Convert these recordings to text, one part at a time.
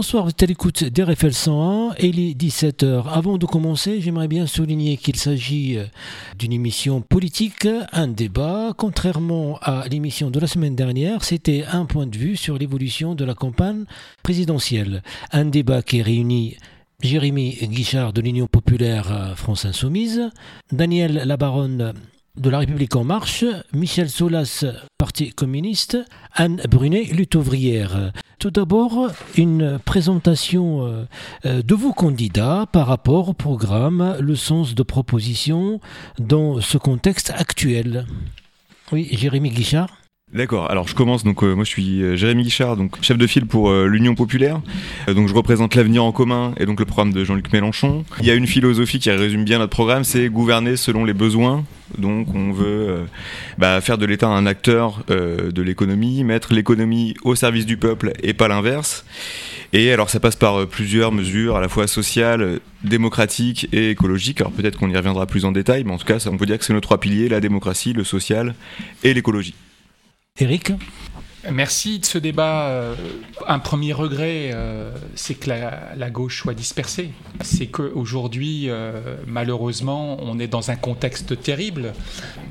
bonsoir, vous êtes à l'écoute d'RFL 101 et il est 17h. Avant de commencer, j'aimerais bien souligner qu'il s'agit euh, d'une émission politique, un débat. Contrairement à l'émission de la semaine dernière, c'était un point de vue sur l'évolution de la campagne présidentielle. Un débat qui réunit Jérémy Guichard de l'Union populaire France Insoumise, Daniel Labaronne de la République en marche, Michel Solas, Parti communiste, Anne Brunet, lutte ouvrière. Tout d'abord, une présentation euh, euh, de vos candidats par rapport au programme, le sens de proposition dans ce contexte actuel. Oui, Jérémy Guichard. D'accord. Alors je commence. Donc euh, moi je suis euh, Jérémy Guichard, donc chef de file pour euh, l'Union populaire. donc je représente l'avenir en commun et donc le programme de Jean-Luc Mélenchon. Il y a une philosophie qui résume bien notre programme, c'est gouverner selon les besoins. Donc on veut bah, faire de l'État un acteur de l'économie, mettre l'économie au service du peuple et pas l'inverse. Et alors ça passe par plusieurs mesures, à la fois sociales, démocratiques et écologiques. Alors peut-être qu'on y reviendra plus en détail, mais en tout cas on peut dire que c'est nos trois piliers la démocratie, le social et l'écologie. Eric Merci de ce débat. Euh, un premier regret, euh, c'est que la, gauche soit dispersée. C'est qu'aujourd'hui, euh, malheureusement, on est dans un contexte terrible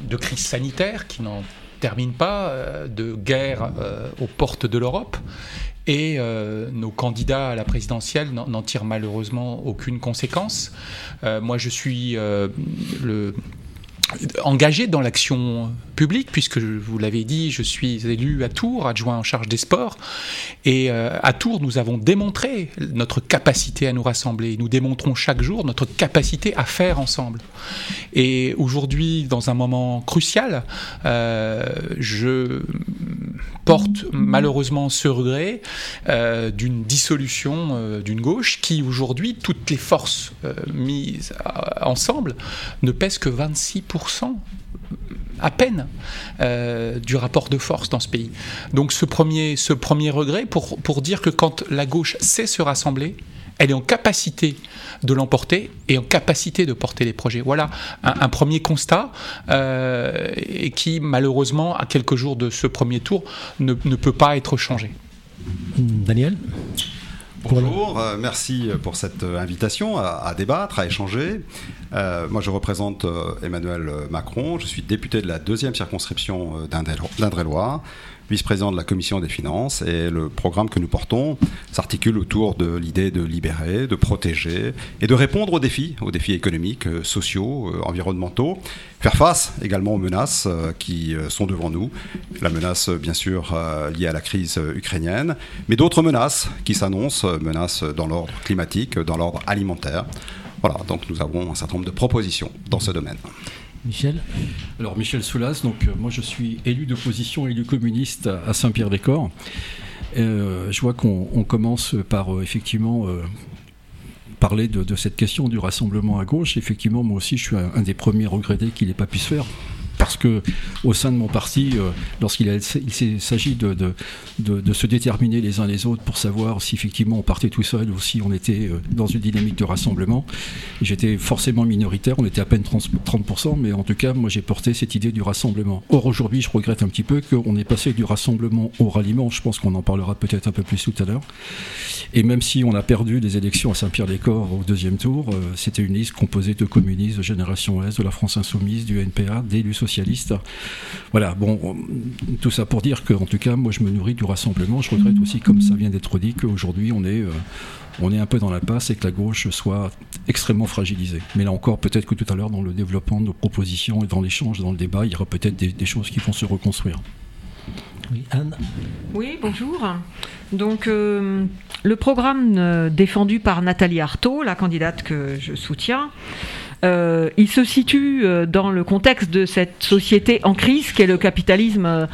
de crise sanitaire qui n'en termine pas, de guerre aux portes de l'Europe. Et nos candidats à la présidentielle n'en tirent malheureusement aucune conséquence. moi, je suis le engagé dans l'action publique, puisque vous l'avez dit, je suis élu à Tours, adjoint en charge des sports. Et euh, à Tours, nous avons démontré notre capacité à nous rassembler. Nous démontrons chaque jour notre capacité à faire ensemble. Et aujourd'hui, dans un moment crucial, euh, je porte malheureusement ce regret euh, d'une dissolution d'une gauche qui, aujourd'hui, toutes les forces mises ensemble, ne pèsent que 26% à peine euh, du rapport de force dans ce pays. Donc ce premier, ce premier regret pour, pour dire que quand la gauche sait se rassembler, elle est en capacité de l'emporter et en capacité de porter les projets. Voilà un, premier constat euh, et qui malheureusement à quelques jours de ce premier tour ne, ne peut pas être changé. Daniel? Bonjour, euh, merci pour cette invitation à, débattre, à échanger. Euh, moi, je représente euh, Emmanuel Macron, je suis député de la deuxième circonscription d'Indre-et-Loire, vice-président de la commission des finances, et le programme que nous portons s'articule autour de l'idée de libérer, de protéger et de répondre aux défis, aux défis économiques, sociaux, environnementaux, faire face également aux menaces qui sont devant nous. La menace, bien sûr, liée à la crise ukrainienne, mais d'autres menaces qui s'annoncent menaces dans l'ordre climatique, dans l'ordre alimentaire. Voilà, donc nous avons un certain nombre de propositions dans ce domaine. Michel Alors Michel Soulas, donc euh, moi je suis élu d'opposition, élu communiste à Saint-Pierre-des-Corps. Euh, je vois qu'on commence par euh, effectivement parler de, cette question du rassemblement à gauche. Effectivement, moi aussi je suis un, un des premiers regrettés qu'il n'ait pas pu se faire parce que au sein de mon parti, euh, lorsqu'il s'agit de, se déterminer les uns les autres pour savoir si effectivement on partait tout seul ou si on était euh, dans une dynamique de rassemblement, j'étais forcément minoritaire, on était à peine 30%, mais en tout cas, moi j'ai porté cette idée du rassemblement. Or aujourd'hui, je regrette un petit peu qu'on ait passé du rassemblement au ralliement, je pense qu'on en parlera peut-être un peu plus tout à l'heure. Et même si on a perdu les élections à Saint-Pierre-des-Corps au deuxième tour, euh, c'était une liste composée de communistes, de Génération S, de la France Insoumise, du NPA, d'élus socialiste. Voilà, bon, tout ça pour dire que, en tout cas, moi je me nourris du rassemblement. Je regrette aussi, comme ça vient d'être dit, qu'aujourd'hui on est, euh, on est un peu dans la passe et que la gauche soit extrêmement fragilisée. Mais là encore, peut-être que tout à l'heure, dans le développement de nos propositions et dans l'échange, dans le débat, il y aura peut-être des, choses qui vont se reconstruire. Oui, Anne Oui, bonjour. Donc, euh, le programme euh, défendu par Nathalie Arthaud, la candidate que je soutiens, euh, il se situe euh, dans le contexte de cette société en crise qu'est le capitalisme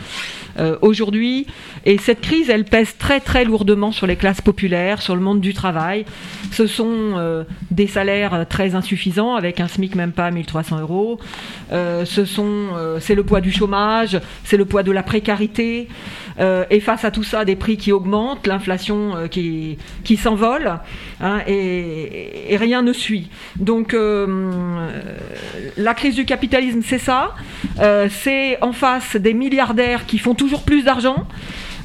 euh, aujourd'hui. Et cette crise, elle pèse très très lourdement sur les classes populaires, sur le monde du travail. Ce sont des salaires très insuffisants, avec un SMIC même pas à 1300 euros. ce sont, c'est le poids du chômage, c'est le poids de la précarité. et face à tout ça, des prix qui augmentent, l'inflation qui, s'envole, hein, et, rien ne suit. Donc euh, la crise du capitalisme, c'est ça. Euh, c'est en face des milliardaires qui font toujours plus d'argent.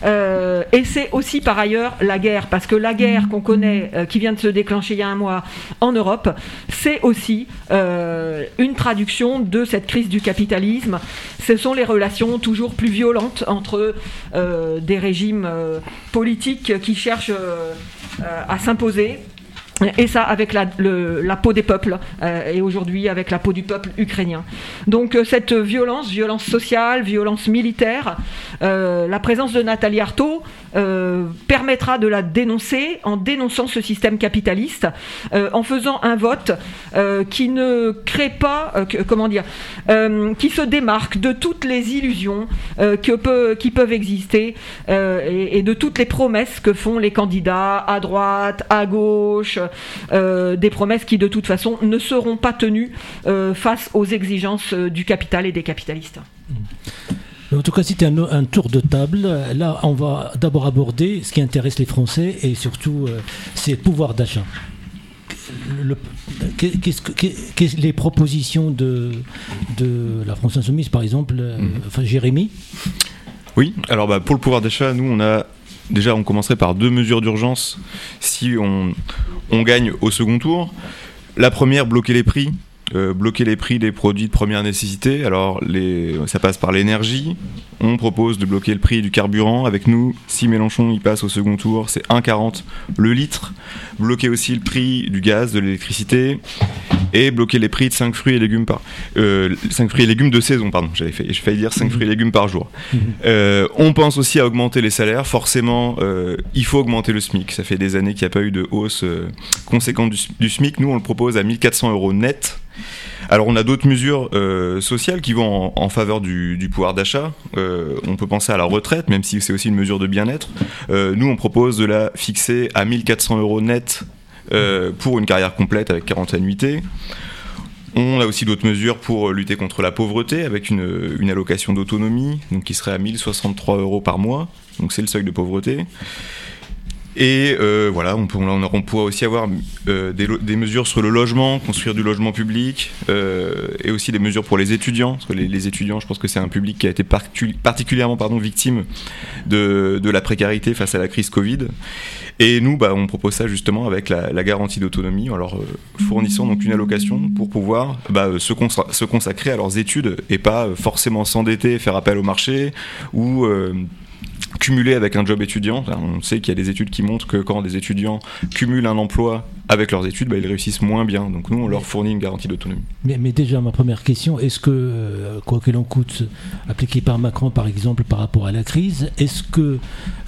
Euh, et c'est aussi par ailleurs la guerre, parce que la guerre qu'on connaît, euh, qui vient de se déclencher il y a un mois en Europe, c'est aussi euh, une traduction de cette crise du capitalisme. Ce sont les relations toujours plus violentes entre des régimes politiques qui cherchent à s'imposer et ça avec la, peau des peuples, et aujourd'hui avec la peau du peuple ukrainien. Donc cette violence, violence sociale, violence militaire, euh, la présence de Nathalie Arthaud permettra de la dénoncer en dénonçant ce système capitaliste, en faisant un vote qui ne crée pas, comment dire, qui se démarque de toutes les illusions qui peuvent exister et, de toutes les promesses que font les candidats à droite, à gauche, euh, des promesses qui de toute façon ne seront pas tenues euh, face aux exigences euh, du capital et des capitalistes. En tout cas, c'était un, tour de table. Là, on va d'abord aborder ce qui intéresse les Français et surtout, c'est le pouvoir d'achat. Qu'est-ce les propositions de, de la France Insoumise, par exemple, mmh. enfin Jérémy? Oui, alors bah, pour le pouvoir d'achat, nous, on a déjà, on commencerait par deux mesures d'urgence si on, gagne au second tour. La première, bloquer les prix. Euh, bloquer les prix des produits de première nécessité. Alors, les, ça passe par l'énergie. On propose de bloquer le prix du carburant. Avec nous, si Mélenchon y passe au second tour, c'est 1,40 le litre. Bloquer aussi le prix du gaz, de l'électricité et bloquer les prix de 5 fruits et légumes par 5 euh, fruits et légumes de saison pardon j'avais failli dire 5 fruits et légumes par jour euh, on pense aussi à augmenter les salaires forcément il faut augmenter le SMIC ça fait des années qu'il n'y a pas eu de hausse conséquente du, SMIC nous on le propose à 1400 euros net alors on a d'autres mesures sociales qui vont en, faveur du, pouvoir d'achat. on peut penser à la retraite, même si c'est aussi une mesure de bien-être. nous on propose de la fixer à 1400 euros net euh, pour une carrière complète avec 40 annuités. On a aussi d'autres mesures pour lutter contre la pauvreté avec une, allocation d'autonomie qui serait à 1063 euros par mois. Donc c'est le seuil de pauvreté. Et euh, voilà, on, on, pourra aussi avoir euh, des, mesures sur le logement, construire du logement public, et aussi des mesures pour les étudiants. Parce que les, étudiants, je pense que c'est un public qui a été particulièrement pardon, victime de, la précarité face à la crise Covid. Et nous, bah, on propose ça justement avec la, garantie d'autonomie, en leur euh, fournissant donc une allocation pour pouvoir bah, euh, se, consacrer à leurs études et pas euh, forcément s'endetter, faire appel au marché ou cumuler avec un job étudiant. On sait qu'il y a des études qui montrent que quand des étudiants cumulent un emploi avec leurs études, bah, ils réussissent moins bien. Donc nous, on leur fournit une garantie d'autonomie. Mais, déjà, ma première question, est-ce que, euh, quoi que l'on coûte, appliqué par Macron, par exemple, par rapport à la crise, est-ce que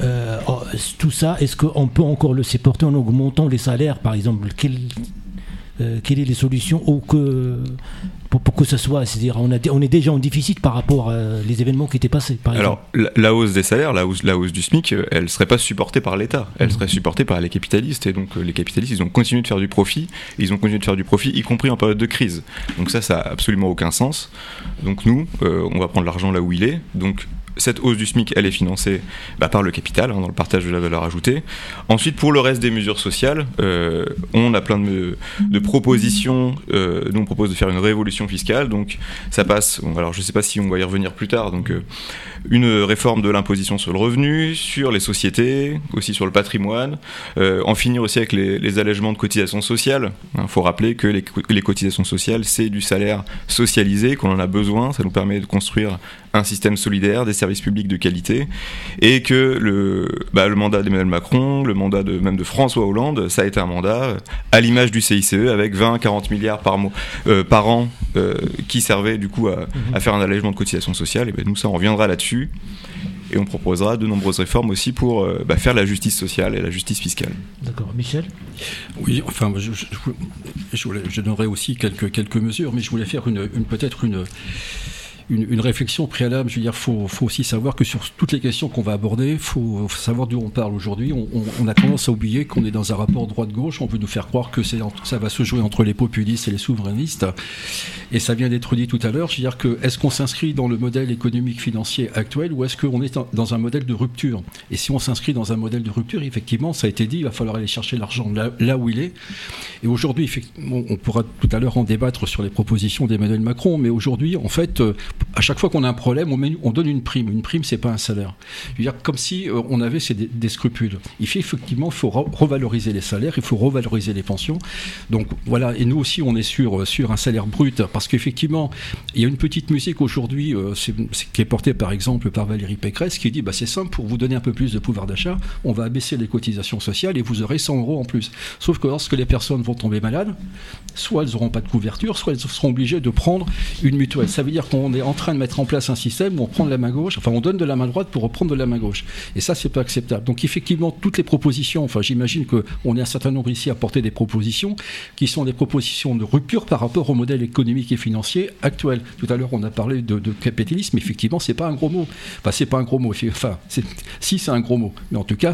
euh, oh, tout ça, est-ce qu'on peut encore le supporter en augmentant les salaires, par exemple? Euh, quelles sont les solutions ou que pour, que ce soit, c'est-à-dire on, on est déjà en déficit par rapport aux les événements qui étaient passés. Par Alors la, hausse des salaires, la hausse, la hausse du SMIC, euh, elle ne serait pas supportée par l'État, elle mmh. serait supportée par les capitalistes et donc euh, les capitalistes ils ont continué de faire du profit, ils ont continué de faire du profit y compris en période de crise. Donc ça ça a absolument aucun sens. Donc nous on va prendre l'argent là où il est. Donc cette hausse du SMIC, elle est financée bah, par le capital, hein, dans le partage de la valeur ajoutée. Ensuite, pour le reste des mesures sociales, euh, on a plein de, propositions. Euh, on propose de faire une révolution fiscale. Donc, ça passe. alors, je ne sais pas si on va y revenir plus tard. Donc, euh, une réforme de l'imposition sur le revenu, sur les sociétés, aussi sur le patrimoine. en finir aussi avec les, allègements de cotisations sociales. Il hein, faut rappeler que les cotisations sociales, c'est du salaire socialisé, qu'on en a besoin. Ça nous permet de construire un système solidaire, des services publics de qualité, et que le, bah, le mandat d'Emmanuel Macron, le mandat de, même de François Hollande, ça a été un mandat à l'image du CICE avec 20-40 milliards par, mois, euh, par an euh, qui servaient du coup à, à, faire un allègement de cotisation sociale. Et ben nous, ça, on reviendra là-dessus. Et on proposera de nombreuses réformes aussi pour euh, bah, faire la justice sociale et la justice fiscale. D'accord. Michel? Oui, enfin, je, je, je, donnerai aussi quelques, quelques mesures, mais je voulais faire une, une peut-être une une, réflexion préalable. Je veux dire, faut, faut aussi savoir que sur toutes les questions qu'on va aborder, faut, faut savoir d'où on parle aujourd'hui. On, a tendance à oublier qu'on est dans un rapport droite-gauche. On veut nous faire croire que ça va se jouer entre les populistes et les souverainistes. Et ça vient d'être dit tout à l'heure. Je veux dire que est-ce qu'on s'inscrit dans le modèle économique financier actuel ou est-ce qu'on est dans un modèle de rupture? Et si on s'inscrit dans un modèle de rupture, effectivement, ça a été dit, il va falloir aller chercher l'argent là, où il est. Et aujourd'hui, on pourra tout à l'heure en débattre sur les propositions d'Emmanuel Macron, mais aujourd'hui, en fait, à chaque fois qu'on a un problème, on, on donne une prime. Une prime, c'est pas un salaire. Dire, comme si euh, on avait des, des, scrupules. Il faut effectivement, faut revaloriser les salaires, il faut revaloriser les pensions. Donc voilà, et nous aussi, on est sur, sur un salaire brut, parce qu'effectivement, il y a une petite musique aujourd'hui euh, qui est portée par exemple par Valérie Pécresse, qui dit, bah, c'est simple, pour vous donner un peu plus de pouvoir d'achat, on va abaisser les cotisations sociales et vous aurez 100 euros en plus. Sauf que lorsque les personnes vont tomber malades, soit elles n'auront pas de couverture, soit elles seront obligées de prendre une mutuelle. Ça veut dire qu'on est en train de mettre en place un système où on prend de la main gauche, enfin on donne de la main droite pour reprendre de la main gauche. Et ça, c'est pas acceptable. Donc effectivement, toutes les propositions, enfin j'imagine qu'on est un certain nombre ici à porter des propositions qui sont des propositions de rupture par rapport au modèle économique et financier actuel. Tout à l'heure, on a parlé de, capitalisme. Effectivement, c'est pas un gros mot. Enfin, c'est pas un gros mot. Enfin, si c'est un gros mot. Mais en tout cas,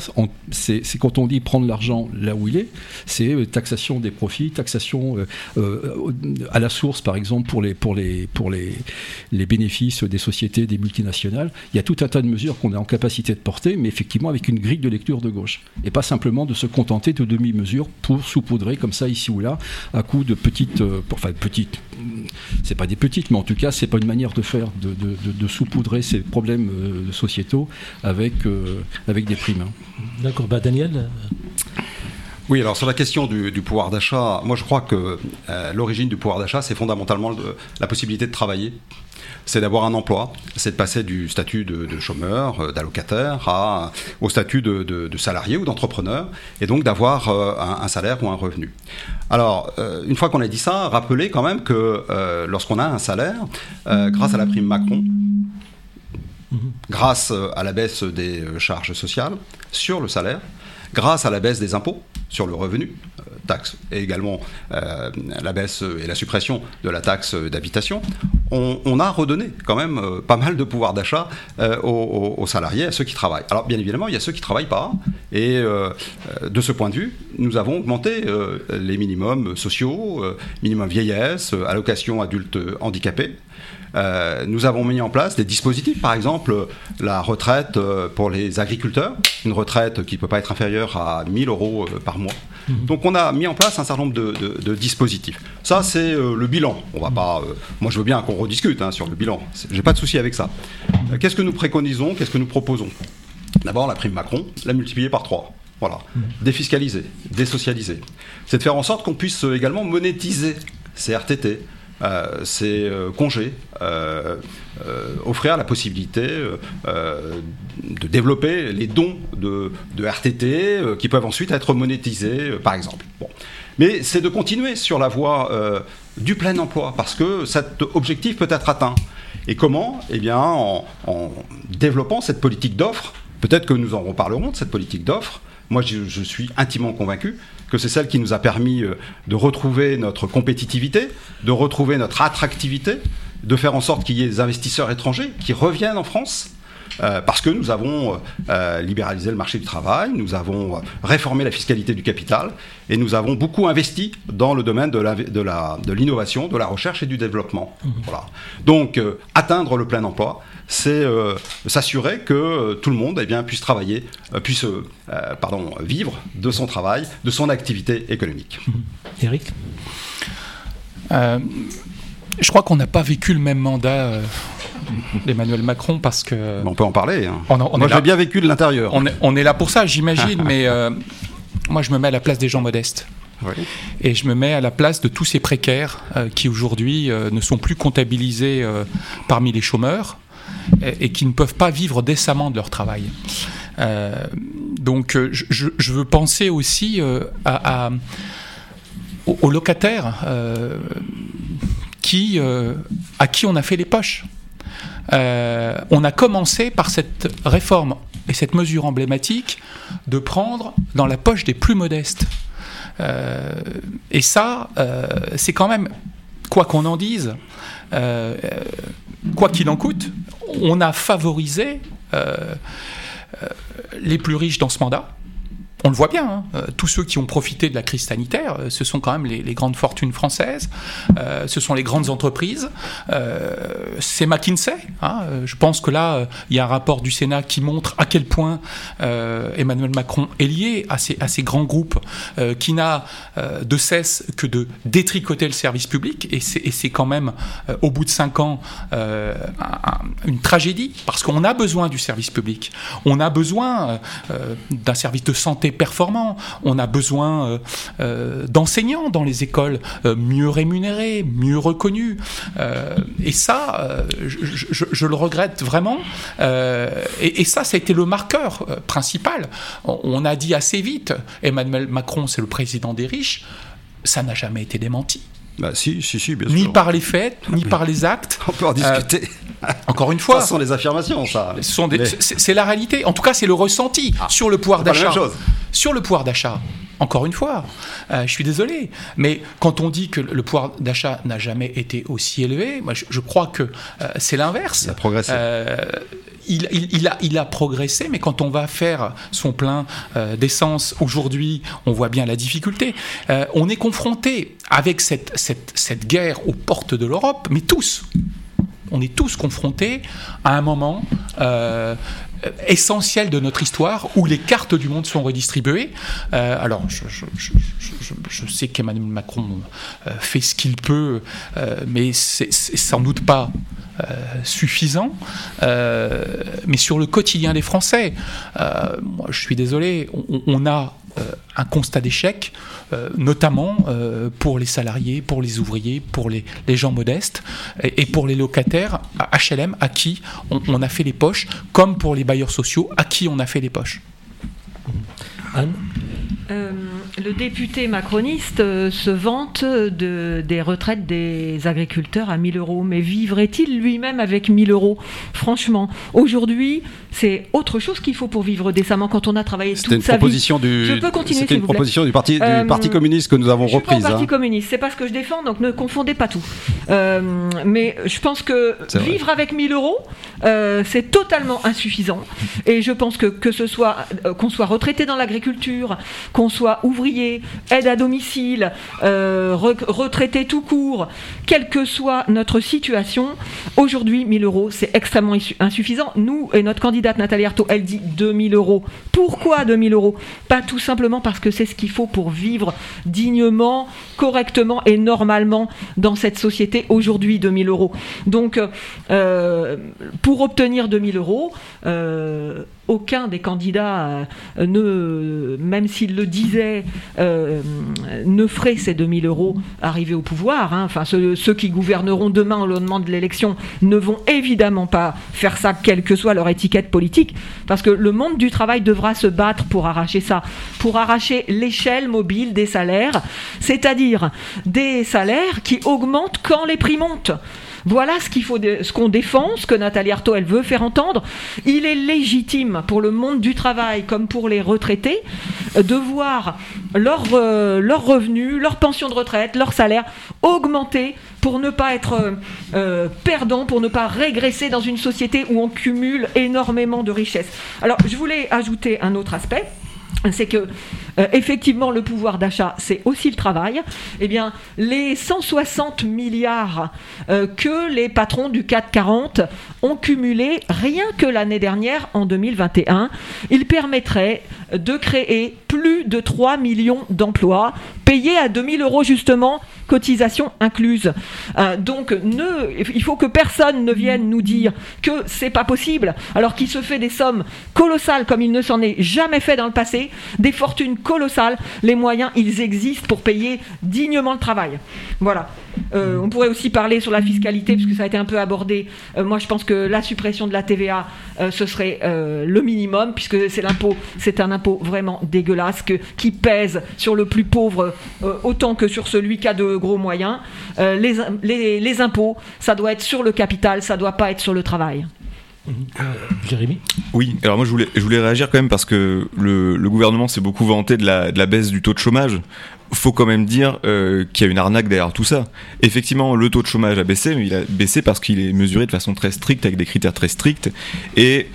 c'est quand on dit prendre l'argent là où il est, c'est euh, taxation des profits, taxation euh, euh, à la source, par exemple, pour les, pour les, pour les, les bénéfices des sociétés, des multinationales. Il y a tout un tas de mesures qu'on est en capacité de porter, mais effectivement avec une grille de lecture de gauche. Et pas simplement de se contenter de demi-mesures pour saupoudrer comme ça ici ou là, à coup de petites, enfin petites, c'est pas des petites, mais en tout cas, c'est pas une manière de faire, de, de, de, saupoudrer ces problèmes sociétaux avec, avec des primes. Hein. D'accord, bah Daniel oui, alors sur la question du, pouvoir d'achat, moi je crois que euh, l'origine du pouvoir d'achat, c'est fondamentalement la possibilité de travailler. C'est d'avoir un emploi, c'est de passer du statut de, chômeur, euh, d'allocataire, au statut de, salarié ou d'entrepreneur, et donc d'avoir euh, un, salaire ou un revenu. Alors, une fois qu'on a dit ça, rappelez quand même que lorsqu'on a un salaire, grâce à la prime Macron, grâce à la baisse des charges sociales sur le salaire, grâce à la baisse des impôts sur le revenu, euh, taxe, et également euh, la baisse et la suppression de la taxe d'habitation, on, a redonné quand même euh, pas mal de pouvoir d'achat aux, salariés, à ceux qui travaillent. Alors bien évidemment, il y a ceux qui ne travaillent pas, et de ce point de vue, nous avons augmenté les minimums sociaux, minimum vieillesse, allocation adultes handicapés, euh, nous avons mis en place des dispositifs, par exemple la retraite euh, pour les agriculteurs, une retraite qui ne peut pas être inférieure à 1000 euros euh, par mois. Mhm. Donc on a mis en place un certain nombre de, dispositifs. Ça, c'est le bilan. On va pas. moi, je veux bien qu'on rediscute hein, sur le bilan. J'ai pas de souci avec ça. Qu'est-ce que nous préconisons? Qu'est-ce que nous proposons? D'abord, la prime Macron, la multiplier par 3. Voilà. Mhm. Défiscaliser, désocialiser. C'est de faire en sorte qu'on puisse également monétiser ces RTT, euh, c'est euh, congés, euh, offrir la possibilité de développer les dons de, RTT qui peuvent ensuite être monétisés, par exemple. Bon. Mais c'est de continuer sur la voie du plein emploi, parce que cet objectif peut être atteint. Et comment? Eh bien, en, en développant cette politique d'offres. Peut-être que nous en reparlerons de cette politique d'offres. Moi, je, suis intimement convaincu que c'est celle qui nous a permis euh, de retrouver notre compétitivité, de retrouver notre attractivité, de faire en sorte qu'il y ait des investisseurs étrangers qui reviennent en France. Euh, parce que nous avons euh, libéralisé le marché du travail, nous avons réformé la fiscalité du capital et nous avons beaucoup investi dans le domaine de l'innovation, de, de, la recherche et du développement. Mmh. Voilà. Donc, atteindre le plein emploi, c'est euh, s'assurer que euh, tout le monde eh bien, puisse travailler, euh, puisse pardon, vivre de son travail, de son activité économique. Eric Je crois qu'on n'a pas vécu le même mandat d'Emmanuel Macron parce que. on peut en parler. Hein. moi, j'ai bien vécu de l'intérieur. On, est là pour ça, j'imagine, mais moi, je me mets à la place des gens modestes. Et je me mets à la place de tous ces précaires qui aujourd'hui ne sont plus comptabilisés parmi les chômeurs, et qui ne peuvent pas vivre décemment de leur travail. Euh, donc euh, je, veux penser aussi euh, à, aux, locataires qui, à qui on a fait les poches. On a commencé par cette réforme et cette mesure emblématique de prendre dans la poche des plus modestes. et ça, c'est quand même, quoi qu'on en dise, quoi qu'il en coûte, on a favorisé euh, euh, les plus riches dans ce mandat. On le voit bien, hein. euh, tous ceux qui ont profité de la crise sanitaire, euh, ce sont quand même les, grandes fortunes françaises, euh, ce sont les grandes entreprises, c'est McKinsey. Hein. je pense que là, il y a un rapport du Sénat qui montre à quel point Emmanuel Macron est lié à ces, à ces grands groupes, qui n'a de cesse que de détricoter le service public, et c'est quand même, au bout de cinq ans, une tragédie, parce qu'on a besoin du service public, on a besoin d'un service de santé performant. On a besoin euh, euh, d'enseignants dans les écoles euh, mieux rémunérés, mieux reconnus. et ça, je, le regrette vraiment. Et, ça, ça a été le marqueur principal. On, a dit assez vite, Emmanuel Macron, c'est le président des riches. Ça n'a jamais été démenti. Bah, si, si, si, bien ni sûr. par les faits, ni par les actes. On peut en discuter. encore une fois. Ce sont des affirmations, ça. C'est la réalité. En tout cas, c'est le ressenti ah. sur le pouvoir d'achat. Sur le pouvoir d'achat, encore une fois, euh, je suis désolé, mais quand on dit que le pouvoir d'achat n'a jamais été aussi élevé, moi je, crois que euh, c'est l'inverse. Il a progressé. Euh, il, a, progressé, mais quand on va faire son plein d'essence aujourd'hui, on voit bien la difficulté. on est confronté avec cette guerre aux portes de l'Europe, mais tous, on est tous confrontés à un moment euh, essentiel de notre histoire où les cartes du monde sont redistribuées. Euh, alors, je, sais qu'Emmanuel Macron euh, fait ce qu'il peut, mais c'est sans doute pas suffisant. mais sur le quotidien des Français, moi, je suis désolé, on a un constat d'échec euh, notamment euh, pour les salariés, pour les ouvriers, pour les, gens modestes et, pour les locataires HLM à qui on, a fait les poches, comme pour les bailleurs sociaux à qui on a fait les poches. Anne? Euh, le député macroniste se vante de, des retraites des agriculteurs à 1000 euros. Mais vivrait-il lui-même avec 1000 euros? Franchement, aujourd'hui, c'est autre chose qu'il faut pour vivre décemment quand on a travaillé toute une sa proposition vie. Du... Je peux continuer, C'était une proposition du parti, du euh, parti communiste que nous avons reprise. Le Parti hein. communiste, c'est pas ce que je défends, donc ne confondez pas tout. Euh, mais je pense que vivre avec 1000 euros, euh, c'est totalement insuffisant. Et je pense que que ce soit qu'on soit retraité dans l'agriculture, qu'on soit ouvrier, aide à domicile, retraité tout court, quelle que soit notre situation, aujourd'hui 1000 euros, c'est extrêmement insuffisant. Nous et notre candidat Nathalie Arthaud, elle dit 2000 euros. Pourquoi 2000 euros? Pas tout simplement parce que c'est ce qu'il faut pour vivre dignement, correctement et normalement dans cette société aujourd'hui, 2000 euros. Donc, euh, pour obtenir 2000 euros, euh, aucun des candidats, euh, ne, même s'il le disait, euh, ne ferait ces 2000 euros arriver au pouvoir. Hein. Ceux, qui gouverneront demain au lendemain de l'élection ne vont évidemment pas faire ça, quelle que soit leur étiquette politique, parce que le monde du travail devra se battre pour arracher ça, pour arracher l'échelle mobile des salaires, c'est-à-dire des salaires qui augmentent quand les prix montent. Voilà ce qu'on défend, ce que Nathalie Arthaud elle veut faire entendre. Il est légitime pour le monde du travail comme pour les retraités de voir leurs euh, revenus, leur pension de retraite, leur salaire augmenter pour ne pas être euh, euh, perdant, pour ne pas régresser dans une société où on cumule énormément de richesses. Alors, je voulais ajouter un autre aspect c'est que euh, effectivement le pouvoir d'achat c'est aussi le travail. Eh bien les 160 milliards euh, que les patrons du 440 ont cumulé rien que l'année dernière en 2021 ils permettraient de créer plus de 3 millions d'emplois payés à 2000 euros justement cotisation incluse euh, donc il faut que personne ne vienne nous dire que c'est pas possible alors qu'il se fait des sommes colossales comme il ne s'en est jamais fait dans le passé des fortunes colossales. Les moyens, ils existent pour payer dignement le travail. Voilà. Euh, on pourrait aussi parler sur la fiscalité, puisque ça a été un peu abordé. Euh, moi, je pense que la suppression de la TVA, euh, ce serait le minimum, puisque c'est l'impôt, c'est un impôt vraiment dégueulasse qui pèse sur le plus pauvre autant que sur celui qui a de gros moyens. Les, les, impôts, ça doit être sur le capital, ça doit pas être sur le travail. Euh, Jérémy Oui, alors moi je voulais, je voulais réagir quand même parce que le, gouvernement s'est beaucoup vanté de la, baisse du taux de chômage. Faut quand même dire euh, qu'il y a une arnaque derrière tout ça. Effectivement, le taux de chômage a baissé, mais il a baissé parce qu'il est mesuré de façon très stricte, avec des critères très stricts. Et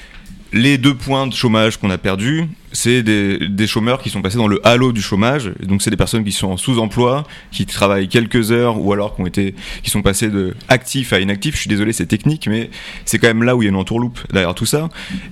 les deux points de chômage qu'on a perdus, c'est des, chômeurs qui sont passés dans le halo du chômage. donc c'est des personnes qui sont en sous-emploi, qui travaillent quelques heures ou alors qui ont été, qui sont passés de actifs à inactifs. Je suis désolé, c'est technique, mais c'est quand même là où il y a une entourloupe derrière tout ça.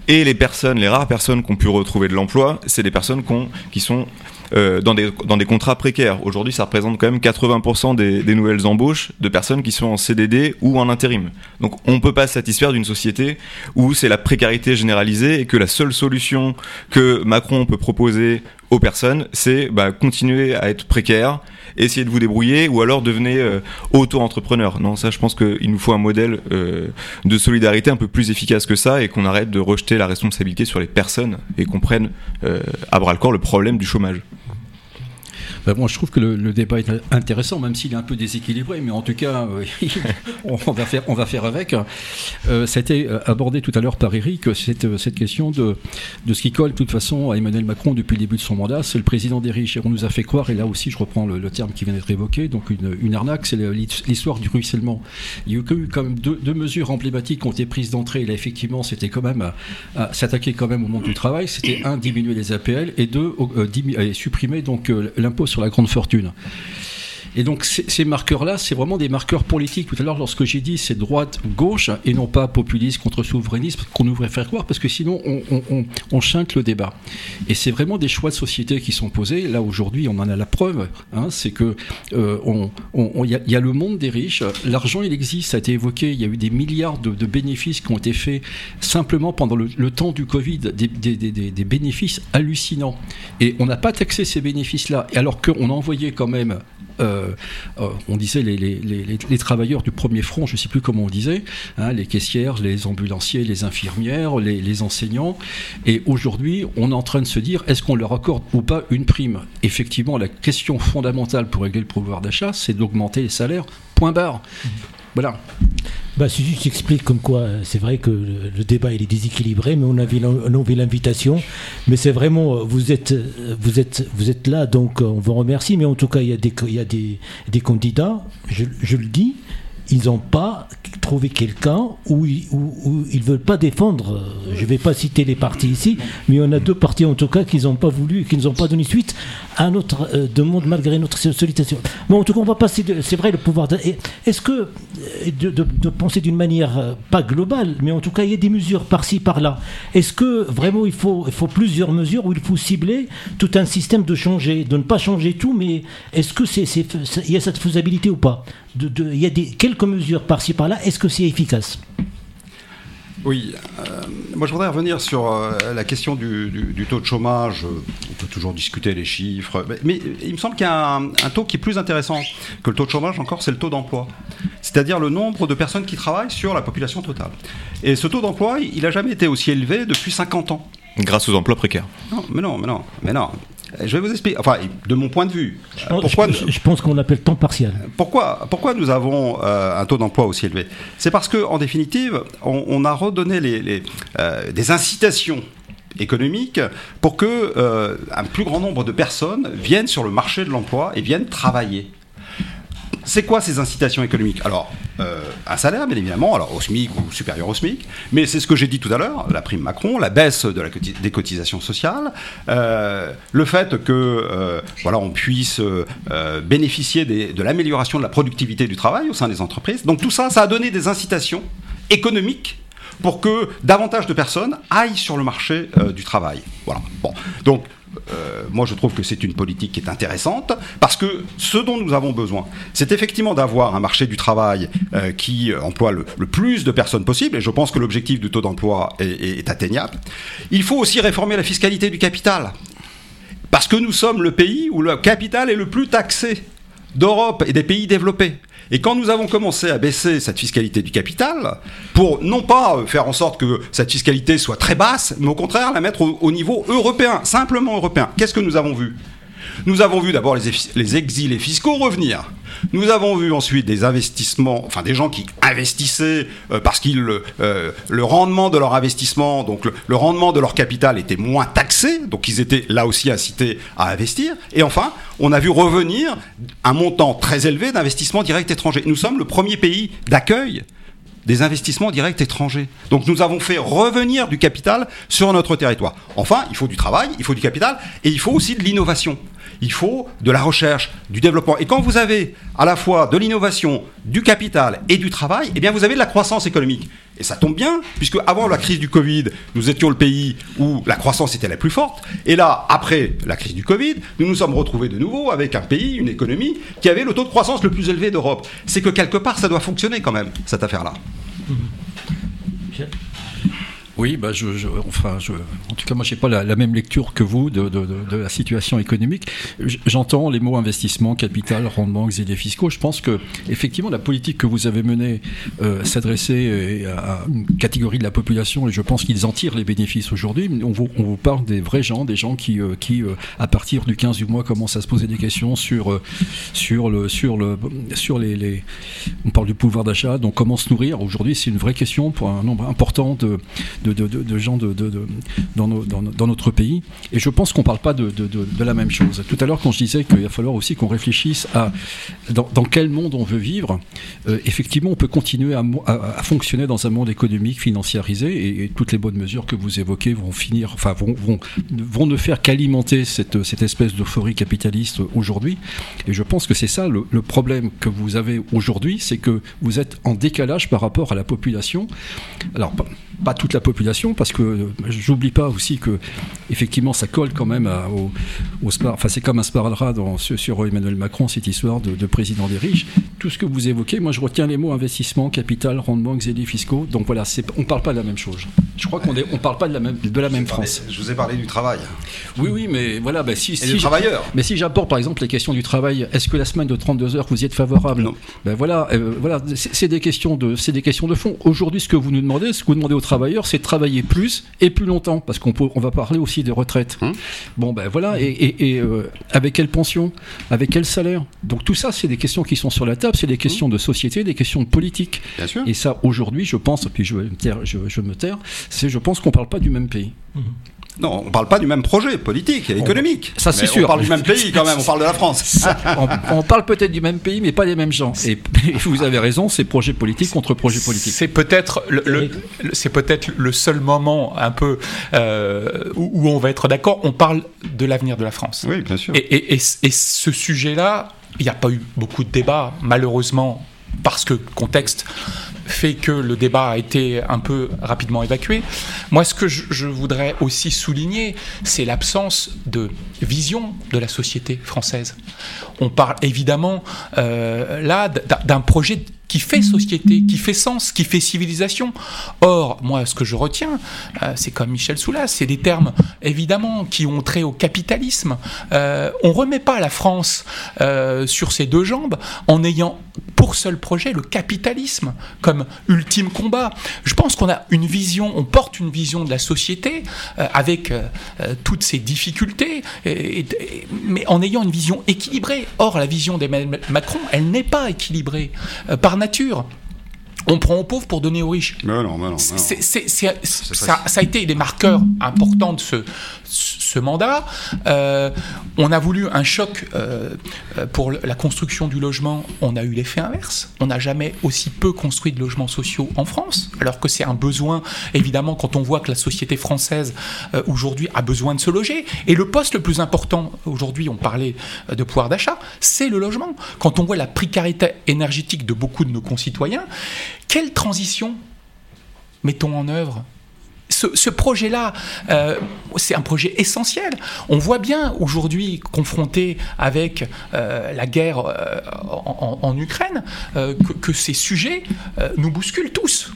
Et les personnes, les rares personnes qui ont pu retrouver de l'emploi, c'est des personnes qui sont euh, dans, des, contrats précaires. Aujourd'hui, ça représente quand même 80% des, nouvelles embauches de personnes qui sont en CDD ou en intérim. Donc on ne peut pas se satisfaire d'une société où c'est la précarité généralisée et que la seule solution que Macron peut proposer aux personnes, c'est bah, continuer à être précaire, essayer de vous débrouiller, ou alors devenez euh, auto-entrepreneur. Non, ça, je pense qu'il nous faut un modèle euh, de solidarité un peu plus efficace que ça, et qu'on arrête de rejeter la responsabilité sur les personnes et qu'on prenne à bras le corps le problème du chômage. Ben, je trouve que le, débat est intéressant, même s'il est un peu déséquilibré, mais en tout cas, euh, on, va faire, on va faire avec. Euh, ça a été euh, abordé tout à l'heure par Eric, cette, cette question de, de ce qui colle de toute façon à Emmanuel Macron depuis le début de son mandat, c'est le président des riches. Et on nous a fait croire, et là aussi je reprends le, terme qui vient d'être évoqué, donc une, une arnaque, c'est l'histoire du ruissellement. Il y a eu quand même deux, mesures emblématiques qui ont été prises d'entrée, là effectivement c'était quand même à, s'attaquer quand même au monde du travail, c'était un, diminuer les APL, et deux, supprimer donc l'impôt sur la grande fortune. Et donc ces, marqueurs-là, c'est vraiment des marqueurs politiques. Tout à l'heure, lorsque j'ai dit c'est droite-gauche et non pas populisme contre souverainisme, qu'on devrait faire croire, parce que sinon on, chante le débat. Et c'est vraiment des choix de société qui sont posés. Là aujourd'hui, on en a la preuve. Hein, c'est que euh, il y, a le monde des riches. L'argent, il existe. Ça a été évoqué. Il y a eu des milliards de, bénéfices qui ont été faits simplement pendant le, temps du Covid, des, bénéfices hallucinants. Et on n'a pas taxé ces bénéfices-là. Alors qu'on a envoyé quand même euh, euh, on disait les, travailleurs du premier front, je ne sais plus comment on disait, hein, les caissières, les ambulanciers, les infirmières, les, enseignants. Et aujourd'hui, on est en train de se dire, est-ce qu'on leur accorde ou pas une prime? Effectivement, la question fondamentale pour régler le pouvoir d'achat, c'est d'augmenter les salaires. Point barre. Voilà. Bah, si je t'explique comme quoi, euh, c'est vrai que le, débat il est déséquilibré, mais on a vu l'invitation. Mais c'est vraiment, euh, vous êtes, euh, vous êtes, vous êtes là, donc on vous remercie. Mais en tout cas, il y a des, il y des, des candidats, je, le dis, ils n'ont pas trouvé quelqu'un où, ils ne veulent pas défendre. Je ne vais pas citer les partis ici, mais en a deux partis en tout cas qui n'ont pas voulu qui n'ont pas donné suite à notre euh, demande malgré notre sollicitation. Mais en tout cas, on va passer, c'est vrai, le pouvoir. Est-ce que, euh, de, penser d'une manière euh, pas globale, mais en tout cas, il y a des mesures par-ci, par-là. Est-ce que vraiment il faut, plusieurs mesures où il faut cibler tout un système de changer, de ne pas changer tout, mais est-ce que c'est, il y a cette faisabilité ou pas? Il y a quelques mesures par-ci par-là. Est-ce que c'est efficace? Oui, euh, moi je voudrais revenir sur euh, la question du, taux de chômage. On peut toujours discuter les chiffres, mais, il me semble qu'il y a un, taux qui est plus intéressant que le taux de chômage encore, c'est le taux d'emploi. C'est-à-dire le nombre de personnes qui travaillent sur la population totale. Et ce taux d'emploi, il n'a jamais été aussi élevé depuis 50 ans. Grâce aux emplois précaires. Non, mais non, mais non, mais non. Je vais vous expliquer, enfin, de mon point de vue. Je pense, pourquoi je, pense qu'on l'appelle temps partiel. Pourquoi, pourquoi nous avons euh, un taux d'emploi aussi élevé? C'est parce qu'en définitive, on, a redonné les, euh, des incitations économiques pour que euh, un plus grand nombre de personnes viennent sur le marché de l'emploi et viennent travailler. C'est quoi ces incitations économiques? Alors, euh, un salaire, bien évidemment, alors au SMIC ou supérieur au SMIC, mais c'est ce que j'ai dit tout à l'heure, la prime Macron, la baisse de la des cotisations sociales, euh, le fait que euh, voilà, on puisse bénéficier de l'amélioration de la productivité du travail au sein des entreprises. Donc tout ça, ça a donné des incitations économiques pour que davantage de personnes aillent sur le marché du travail. Voilà. Bon, donc euh, moi je trouve que c'est une politique qui est intéressante parce que ce dont nous avons besoin, c'est effectivement d'avoir un marché du travail euh, qui emploie le, plus de personnes possible et je pense que l'objectif du taux d'emploi est, atteignable. Il faut aussi réformer la fiscalité du capital parce que nous sommes le pays où le capital est le plus taxé d'Europe et des pays développés. Et quand nous avons commencé à baisser cette fiscalité du capital, pour non pas euh, faire en sorte que cette fiscalité soit très basse, mais au contraire la mettre au, niveau européen, simplement européen, qu'est-ce que nous avons vu? Nous avons vu d'abord les, exilés fiscaux revenir. Nous avons vu ensuite des investissements, enfin des gens qui investissaient euh, parce que euh, le rendement de leur investissement, donc le, rendement de leur capital était moins taxé, donc ils étaient là aussi incités à investir. Et enfin, on a vu revenir un montant très élevé d'investissement direct étranger. Nous sommes le premier pays d'accueil des investissements directs étrangers. Donc nous avons fait revenir du capital sur notre territoire. Enfin, il faut du travail, il faut du capital et il faut aussi de l'innovation. Il faut de la recherche, du développement. Et quand vous avez à la fois de l'innovation, du capital et du travail, eh bien vous avez de la croissance économique. Et ça tombe bien, puisque avant la crise du Covid, nous étions le pays où la croissance était la plus forte. Et là, après la crise du Covid, nous nous sommes retrouvés de nouveau avec un pays, une économie, qui avait le taux de croissance le plus élevé d'Europe. C'est que quelque part, ça doit fonctionner quand même, cette affaire-là. Oui, bah je, enfin, je, en tout cas, moi, j'ai pas la, même lecture que vous de, la situation économique. J'entends les mots investissement, capital, rendement, exilés fiscaux. Je pense que, effectivement, la politique que vous avez menée euh, s'adressait euh, à une catégorie de la population, et je pense qu'ils en tirent les bénéfices aujourd'hui. On vous, parle des vrais gens, des gens qui, euh, à partir du 15 du mois, commencent à se poser des questions sur, sur le, sur le, sur les, on parle du pouvoir d'achat, donc comment se nourrir? Aujourd'hui, c'est une vraie question pour un nombre important de, de, gens dans, notre pays. Et je pense qu'on ne parle pas de, la même chose. Tout à l'heure, quand je disais qu'il va falloir aussi qu'on réfléchisse à dans, quel monde on veut vivre, euh, effectivement, on peut continuer à, fonctionner dans un monde économique financiarisé et, toutes les bonnes mesures que vous évoquez vont finir, enfin, vont, vont, ne faire qu'alimenter cette, cette espèce d'euphorie capitaliste aujourd'hui. Et je pense que c'est ça le, le problème que vous avez aujourd'hui, c'est que vous êtes en décalage par rapport à la population. Alors, pas toute la population, parce que euh, j'oublie pas aussi que effectivement ça colle quand même au, au enfin c'est comme un sparadrap dans, sur, Emmanuel Macron cette histoire de, président des riches. Tout ce que vous évoquez, moi je retiens les mots investissement, capital, rendement, exilés fiscaux. Donc voilà, on parle pas de la même chose. Je crois qu'on on parle pas de la même de la même France. je vous ai parlé du travail. Oui oui, mais voilà, ben, si, si travailleurs. Mais si j'apporte par exemple les questions du travail, est-ce que la semaine de 32 heures vous y êtes favorable? Non. Ben voilà, euh, voilà, c'est des questions de c'est des questions de fond. Aujourd'hui, ce que vous nous demandez, ce que vous demandez au travailleurs, c'est de travailler plus et plus longtemps, parce qu'on on va parler aussi des retraites. Hum. Bon, ben voilà, et, euh, avec quelle pension, avec quel salaire? Donc tout ça, c'est des questions qui sont sur la table, c'est des questions hum. de société, des questions de politique. Et ça, aujourd'hui, je pense, puis je, je, je me taire, c'est je pense qu'on parle pas du même pays. Hum. Non, on ne parle pas du même projet politique et économique. Ça, c'est sûr. On parle du même pays quand même, on parle de la France. on, parle peut-être du même pays, mais pas des mêmes gens. Et, vous avez raison, c'est projet politique contre projet politique. C'est peut-être le, c'est peut-être le seul moment un peu euh, où, on va être d'accord. On parle de l'avenir de la France. Oui, bien sûr. Et, et ce sujet-là, il n'y a pas eu beaucoup de débats, malheureusement, parce que contexte fait que le débat a été un peu rapidement évacué. Moi, ce que je, voudrais aussi souligner, c'est l'absence de vision de la société française. On parle évidemment euh, là d'un projet qui fait société, qui fait sens, qui fait civilisation. Or, moi, ce que je retiens, euh, c'est comme Michel Soulas, c'est des termes, évidemment, qui ont trait au capitalisme. Euh, on remet pas la France euh, sur ses deux jambes en ayant pour seul projet le capitalisme comme ultime combat. Je pense qu'on a une vision, on porte une vision de la société euh, avec toutes ses difficultés, mais en ayant une vision équilibrée. Or, la vision d'Emmanuel Macron, elle n'est pas équilibrée. par nature. On prend aux pauvres pour donner aux riches. Non, non, ça, a été des marqueurs importants de ce, ce mandat. Euh, on a voulu un choc euh, pour la construction du logement. On a eu l'effet inverse. On n'a jamais aussi peu construit de logements sociaux en France, alors que c'est un besoin, évidemment, quand on voit que la société française euh, aujourd'hui a besoin de se loger. Et le poste le plus important, aujourd'hui, on parlait de pouvoir d'achat, c'est le logement. Quand on voit la précarité énergétique de beaucoup de nos concitoyens, quelle transition mettons en œuvre ce, projet-là, euh, c'est un projet essentiel. On voit bien aujourd'hui, confronté avec euh, la guerre euh, en, Ukraine, que, ces sujets nous bousculent tous.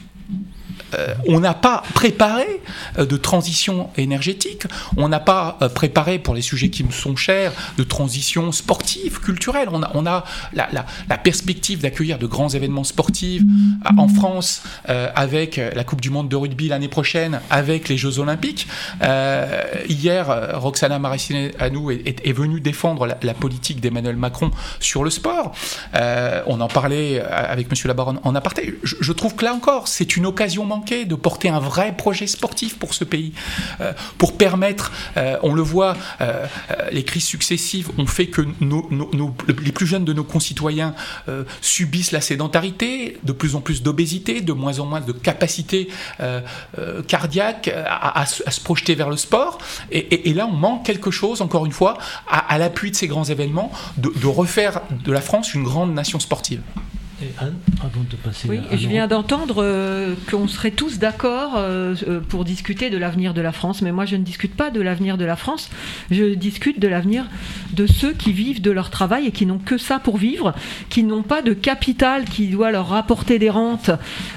Euh, on n'a pas préparé euh, de transition énergétique, on n'a pas euh, préparé pour les sujets qui me sont chers de transition sportive, culturelle. On a, la, perspective d'accueillir de grands événements sportifs en France avec la Coupe du Monde de rugby l'année prochaine, avec les Jeux Olympiques. hier, Roxana Maracineanu est, est, venue défendre la, politique d'Emmanuel Macron sur le sport. on en parlait avec M. Labaron en aparté. Je, je trouve que là encore, c'est une occasion manquée de porter un vrai projet sportif pour ce pays, pour permettre, on le voit, les crises successives ont fait que les plus jeunes de nos concitoyens subissent la sédentarité, de plus en plus d'obésité, de moins en moins de capacité cardiaque à, se projeter vers le sport. Et, là, on manque quelque chose, encore une fois, à, l'appui de ces grands événements, de refaire de la France une grande nation sportive. Et Anne, avant de passer oui, je viens d'entendre euh, qu'on serait tous d'accord euh, euh, pour discuter de l'avenir de la France, mais moi je ne discute pas de l'avenir de la France, je discute de l'avenir de ceux qui vivent de leur travail et qui n'ont que ça pour vivre, qui n'ont pas de capital qui doit leur rapporter des rentes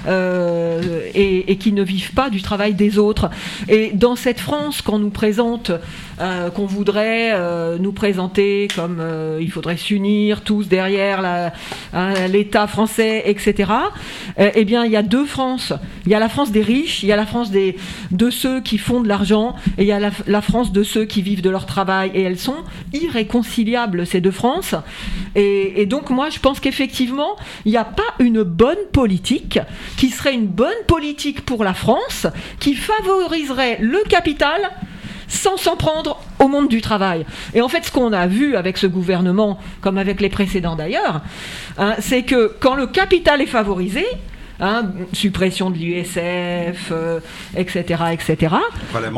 et, et, qui ne vivent pas du travail des autres. Et dans cette France qu'on nous présente, qu'on voudrait nous présenter comme il faudrait s'unir tous derrière hein, l'État français, etc. Euh, eh bien, il y a deux France. Il y a la France des riches, il y a la France des, de ceux qui font de l'argent, et il y a la, France de ceux qui vivent de leur travail. Et elles sont irréconciliables, ces deux France. Et, donc, moi, je pense qu'effectivement, il n'y a pas une bonne politique qui serait une bonne politique pour la France, qui favoriserait le capital sans s'en prendre au monde du travail. Et en fait, ce qu'on a vu avec ce gouvernement, comme avec les précédents d'ailleurs, hein, c'est que quand le capital est favorisé, hein, suppression de l'USF, etc., etc.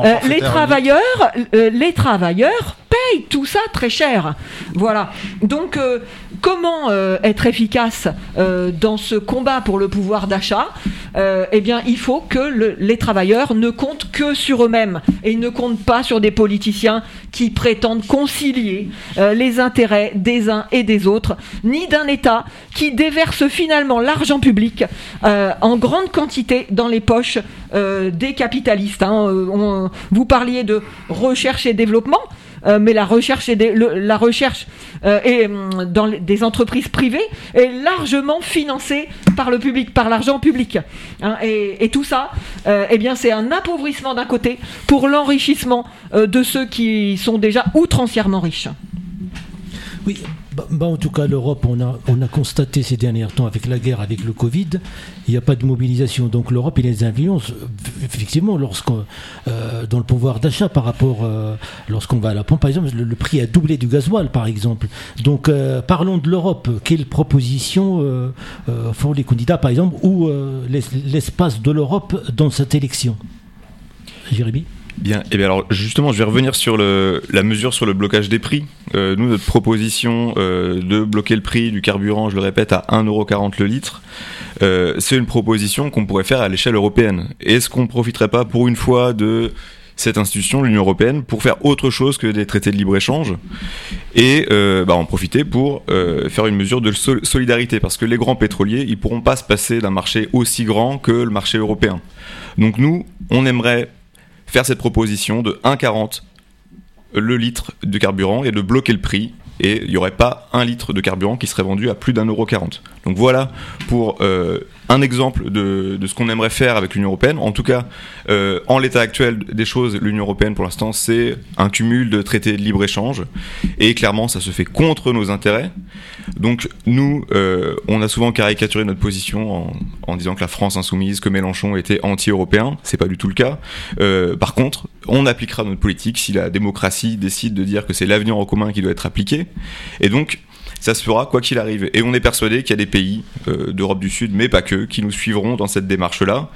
Euh, les travailleurs, euh, les travailleurs payent tout ça très cher. Voilà. Donc, euh, comment être efficace dans ce combat pour le pouvoir d'achat? Eh bien, il faut que les travailleurs ne comptent que sur eux-mêmes et ne comptent pas sur des politiciens qui prétendent concilier les intérêts des uns et des autres, ni d'un État qui déverse finalement l'argent public en grande quantité dans les poches des capitalistes. Hein. vous parliez de recherche et développement. Euh, mais la recherche, et la recherche euh, hum, dans des entreprises privées est largement financée par le public, par l'argent public. Hein. et, tout ça, euh, eh bien, c'est un appauvrissement d'un côté pour l'enrichissement de ceux qui sont déjà outrancièrement riches. Oui, bah, bah, en tout cas, l'Europe, on a, on a constaté ces derniers temps avec la guerre, avec le Covid, il n'y a pas de mobilisation. Donc l'Europe, il les influence effectivement lorsqu'on, euh, dans le pouvoir d'achat par rapport, euh, lorsqu'on va à la pompe, par exemple, le, prix a doublé du gasoil, par exemple. Donc euh, parlons de l'Europe. Quelles propositions font les candidats, par exemple, ou l'espace de l'Europe dans cette élection? Jérémy? Bien, et eh bien alors justement, je vais revenir sur la mesure sur le blocage des prix. Euh, nous, notre proposition euh, de bloquer le prix du carburant, je le répète, à 1,40€ le litre, euh, c'est une proposition qu'on pourrait faire à l'échelle européenne. Est-ce qu'on ne profiterait pas pour une fois de cette institution, l'Union européenne, pour faire autre chose que des traités de libre-échange et bah, en profiter pour faire une mesure de solidarité? Parce que les grands pétroliers, ils pourront pas se passer d'un marché aussi grand que le marché européen. Donc nous, on aimerait faire cette proposition de 1,40 le litre de carburant et de bloquer le prix. Et il n'y aurait pas un litre de carburant qui serait vendu à plus d'un euro 40. Donc voilà pour euh, un exemple de, ce qu'on aimerait faire avec l'Union européenne. En tout cas, euh, en l'état actuel des choses, l'Union européenne, pour l'instant, c'est un cumul de traités de libre-échange. Et clairement, ça se fait contre nos intérêts. Donc nous, euh, on a souvent caricaturé notre position en, disant que la France insoumise, que Mélenchon était anti-européen. C'est pas du tout le cas. Par contre, on appliquera notre politique si la démocratie décide de dire que c'est l'avenir en commun qui doit être appliqué. Et donc, ça se fera quoi qu'il arrive. Et on est persuadé qu'il y a des pays euh, d'Europe du Sud, mais pas que, qui nous suivront dans cette démarche-là.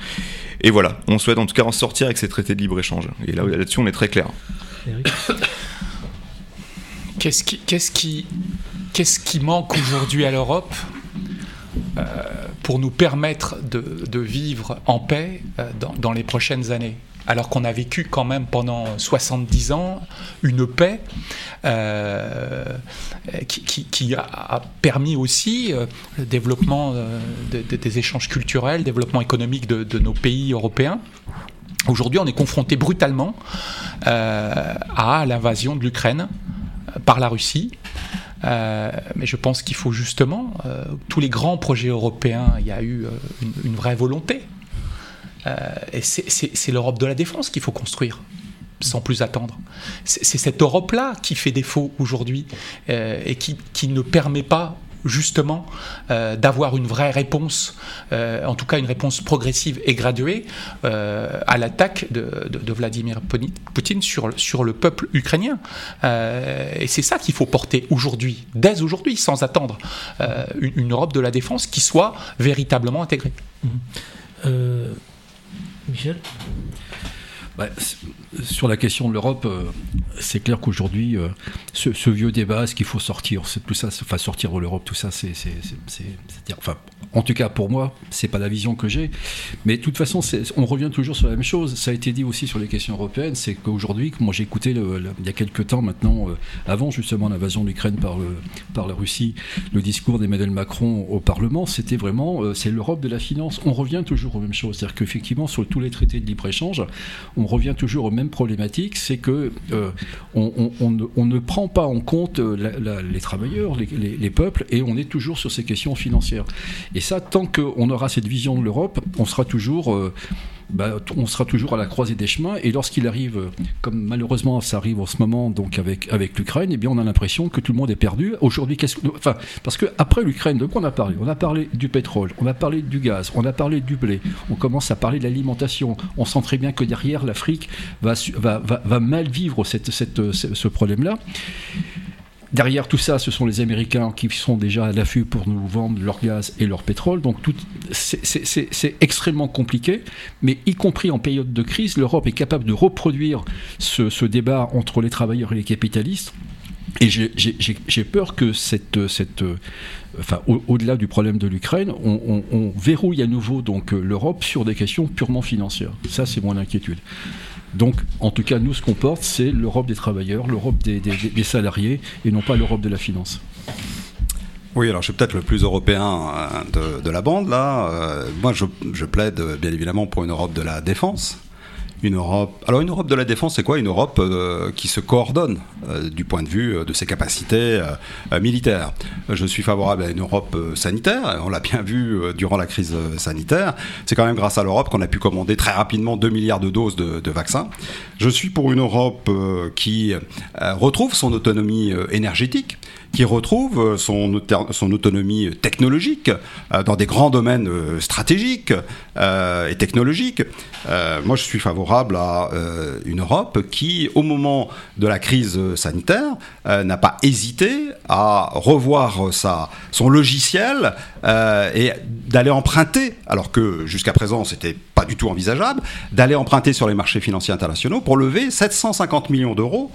Et voilà, on souhaite en tout cas en sortir avec ces traités de libre-échange. Et là, là-dessus, on est très clair. Qu'est-ce qui, qu'est-ce qui, qu'est-ce qui manque aujourd'hui à l'Europe euh, pour nous permettre de, vivre en paix euh, dans, les prochaines années? Alors qu'on a vécu quand même pendant 70 ans une paix euh, qui, a permis aussi le développement des échanges culturels, le développement économique de, nos pays européens. Aujourd'hui, on est confronté brutalement à l'invasion de l'Ukraine par la Russie. Euh, mais je pense qu'il faut justement, euh, tous les grands projets européens, il y a eu euh, une, vraie volonté. Et c'est l'Europe de la défense qu'il faut construire sans plus attendre. C'est cette Europe-là qui fait défaut aujourd'hui et qui, ne permet pas justement d'avoir une vraie réponse, en tout cas une réponse progressive et graduée à l'attaque de, Vladimir Poutine sur, le peuple ukrainien. et c'est ça qu'il faut porter aujourd'hui, dès aujourd'hui, sans attendre, une, Europe de la défense qui soit véritablement intégrée. Michel bah, sur la question de l'Europe, euh, c'est clair qu'aujourd'hui, euh, ce, vieux débat, est-ce qu'il faut sortir, tout ça, enfin sortir de l'Europe, tout ça, c'est, enfin, en tout cas pour moi, c'est pas la vision que j'ai. Mais de toute façon, on revient toujours sur la même chose. Ça a été dit aussi sur les questions européennes, c'est qu'aujourd'hui, moi j'ai écouté il y a quelques temps maintenant, euh, avant justement l'invasion de l'Ukraine par, la Russie, le discours d'Emmanuel Macron au Parlement, c'était vraiment, c'est l'Europe de la finance. On revient toujours aux mêmes choses, c'est-à-dire qu'effectivement sur tous les traités de libre échange, on revient toujours aux mêmes problématiques, c'est que euh, ne, prend pas en compte euh, les travailleurs, les, peuples, et on est toujours sur ces questions financières. Et ça, tant qu'on aura cette vision de l'Europe, on sera toujours euh, bah, on sera toujours à la croisée des chemins. Et lorsqu'il arrive, comme malheureusement ça arrive en ce moment, donc avec, avec l'Ukraine, eh bien on a l'impression que tout le monde est perdu. Aujourd'hui, qu'est-ce que, enfin, parce que après l'Ukraine, de quoi on a parlé? On a parlé du pétrole, on a parlé du gaz, on a parlé du blé, on commence à parler de l'alimentation. On sent très bien que derrière l'Afrique va, mal vivre cette, ce problème-là. Derrière tout ça, ce sont les Américains qui sont déjà à l'affût pour nous vendre leur gaz et leur pétrole. Donc c'est extrêmement compliqué, mais y compris en période de crise, l'Europe est capable de reproduire ce, débat entre les travailleurs et les capitalistes. Et j'ai peur que au-delà du problème de l'Ukraine, on, verrouille à nouveau donc l'Europe sur des questions purement financières. Ça, c'est mon inquiétude. Donc, en tout cas, nous, ce qu'on porte, c'est l'Europe des travailleurs, l'Europe des, salariés, et non pas l'Europe de la finance. Oui, alors je suis peut-être le plus européen euh, de, la bande, là. Euh, moi, je, plaide bien évidemment pour une Europe de la défense une Europe. Alors une Europe de la défense, c'est quoi Une Europe euh, qui se coordonne euh, du point de vue euh, de ses capacités militaires? Je suis favorable à une Europe sanitaire. On l'a bien vu durant la crise sanitaire. C'est quand même grâce à l'Europe qu'on a pu commander très rapidement 2 milliards de doses de, de vaccins. Je suis pour une Europe qui retrouve son autonomie énergétique qui retrouve euh, son, autonomie technologique euh, dans des grands domaines euh, stratégiques et technologiques. moi, je suis favorable à une Europe qui, au moment de la crise sanitaire, n'a pas hésité à revoir sa, son logiciel et d'aller emprunter, alors que jusqu'à présent, c'était pas du tout envisageable, d'aller emprunter sur les marchés financiers internationaux pour lever 750 millions d'euros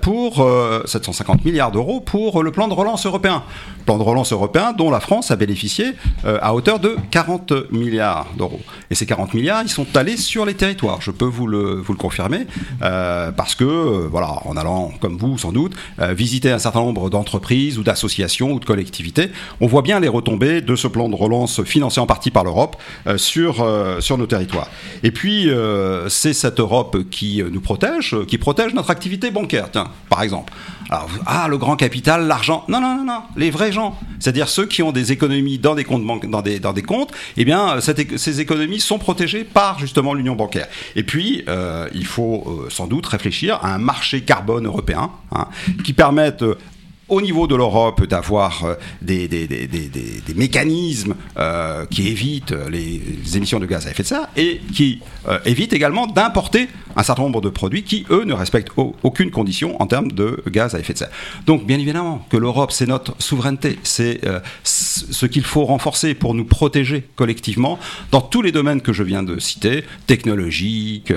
pour 750 milliards d'euros pour le plan de relance européen. Plan de relance européen dont la France a bénéficié euh, à hauteur de 40 milliards d'euros. Et ces 40 milliards, ils sont allés sur les territoires, je peux vous le, vous le confirmer, euh, parce que, euh, voilà, en allant, comme vous sans doute, visiter un certain nombre d'entreprises ou d'associations ou de collectivités, on voit bien les retombées de ce plan de relance financé en partie par l'Europe sur, sur nos territoires. Et puis, c'est cette Europe qui nous protège, qui protège notre activité bancaire, tiens, par exemple. Alors, ah, le grand capital, l'argent. Non, non, non, non. Les vrais gens. C'est-à-dire ceux qui ont des économies dans des comptes, dans des, dans des comptes, eh bien, ces économies sont protégées par justement l'union bancaire. Et puis, euh, il faut euh, sans doute réfléchir à un marché carbone européen hein, qui permette euh, au niveau de l'Europe d'avoir euh, des, des, des, des, mécanismes euh, qui évitent les, émissions de gaz à effet de serre et qui euh, évitent également d'importer un certain nombre de produits qui, eux, ne respectent aucune condition en termes de gaz à effet de serre. Donc, bien évidemment, que l'Europe, c'est notre souveraineté, c'est ce qu'il faut renforcer pour nous protéger collectivement dans tous les domaines que je viens de citer, technologique,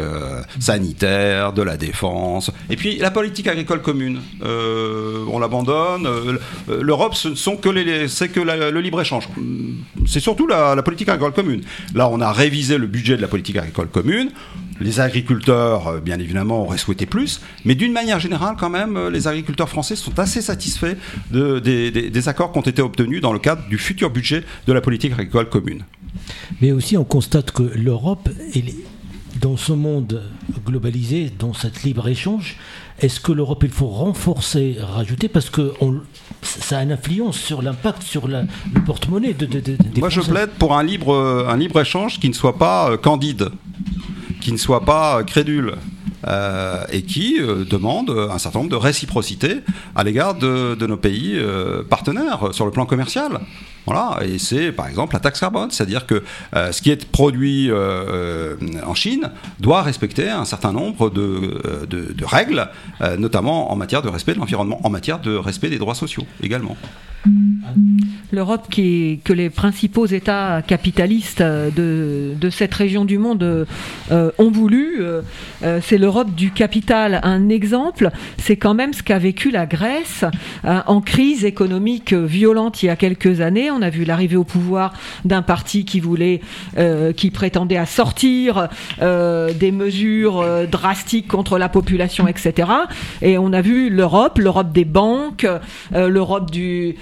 sanitaire, de la défense, et puis la politique agricole commune. on l'abandonne euh, L'Europe, ce sont que c'est que le libre-échange. C'est surtout la, politique agricole commune. Là, on a révisé le budget de la politique agricole commune. Les agriculteurs, euh, bien évidemment, auraient souhaité plus, mais d'une manière générale, quand même, euh, les agriculteurs français sont assez satisfaits de, des, accords qui ont été obtenus dans le cadre du futur budget de la politique agricole commune. Mais aussi, on constate que l'Europe, dans ce monde globalisé, dans cette libre-échange, est-ce que l'Europe, il faut renforcer, rajouter, parce que ça a une influence sur l'impact sur le porte-monnaie de, des Moi, je plaide pour un libre, un libre échange qui ne soit pas euh, candide, qui ne soit pas euh, crédule. et qui demande un certain nombre de réciprocité à l'égard de, de, nos pays partenaires sur le plan commercial. Voilà, et c'est par exemple la taxe carbone, c'est-à-dire que euh, ce qui est produit euh, euh, en Chine doit respecter un certain nombre de, règles, notamment en matière de respect de l'environnement, en matière de respect des droits sociaux également l'Europe que les principaux États capitalistes de, cette région du monde ont voulu. C'est l'Europe du capital. Un exemple, c'est quand même ce qu'a vécu la Grèce en crise économique violente il y a quelques années. On a vu l'arrivée au pouvoir d'un parti qui voulait, qui prétendait à sortir des mesures drastiques contre la population, etc. Et on a vu l'Europe, l'Europe des banques, l'Europe du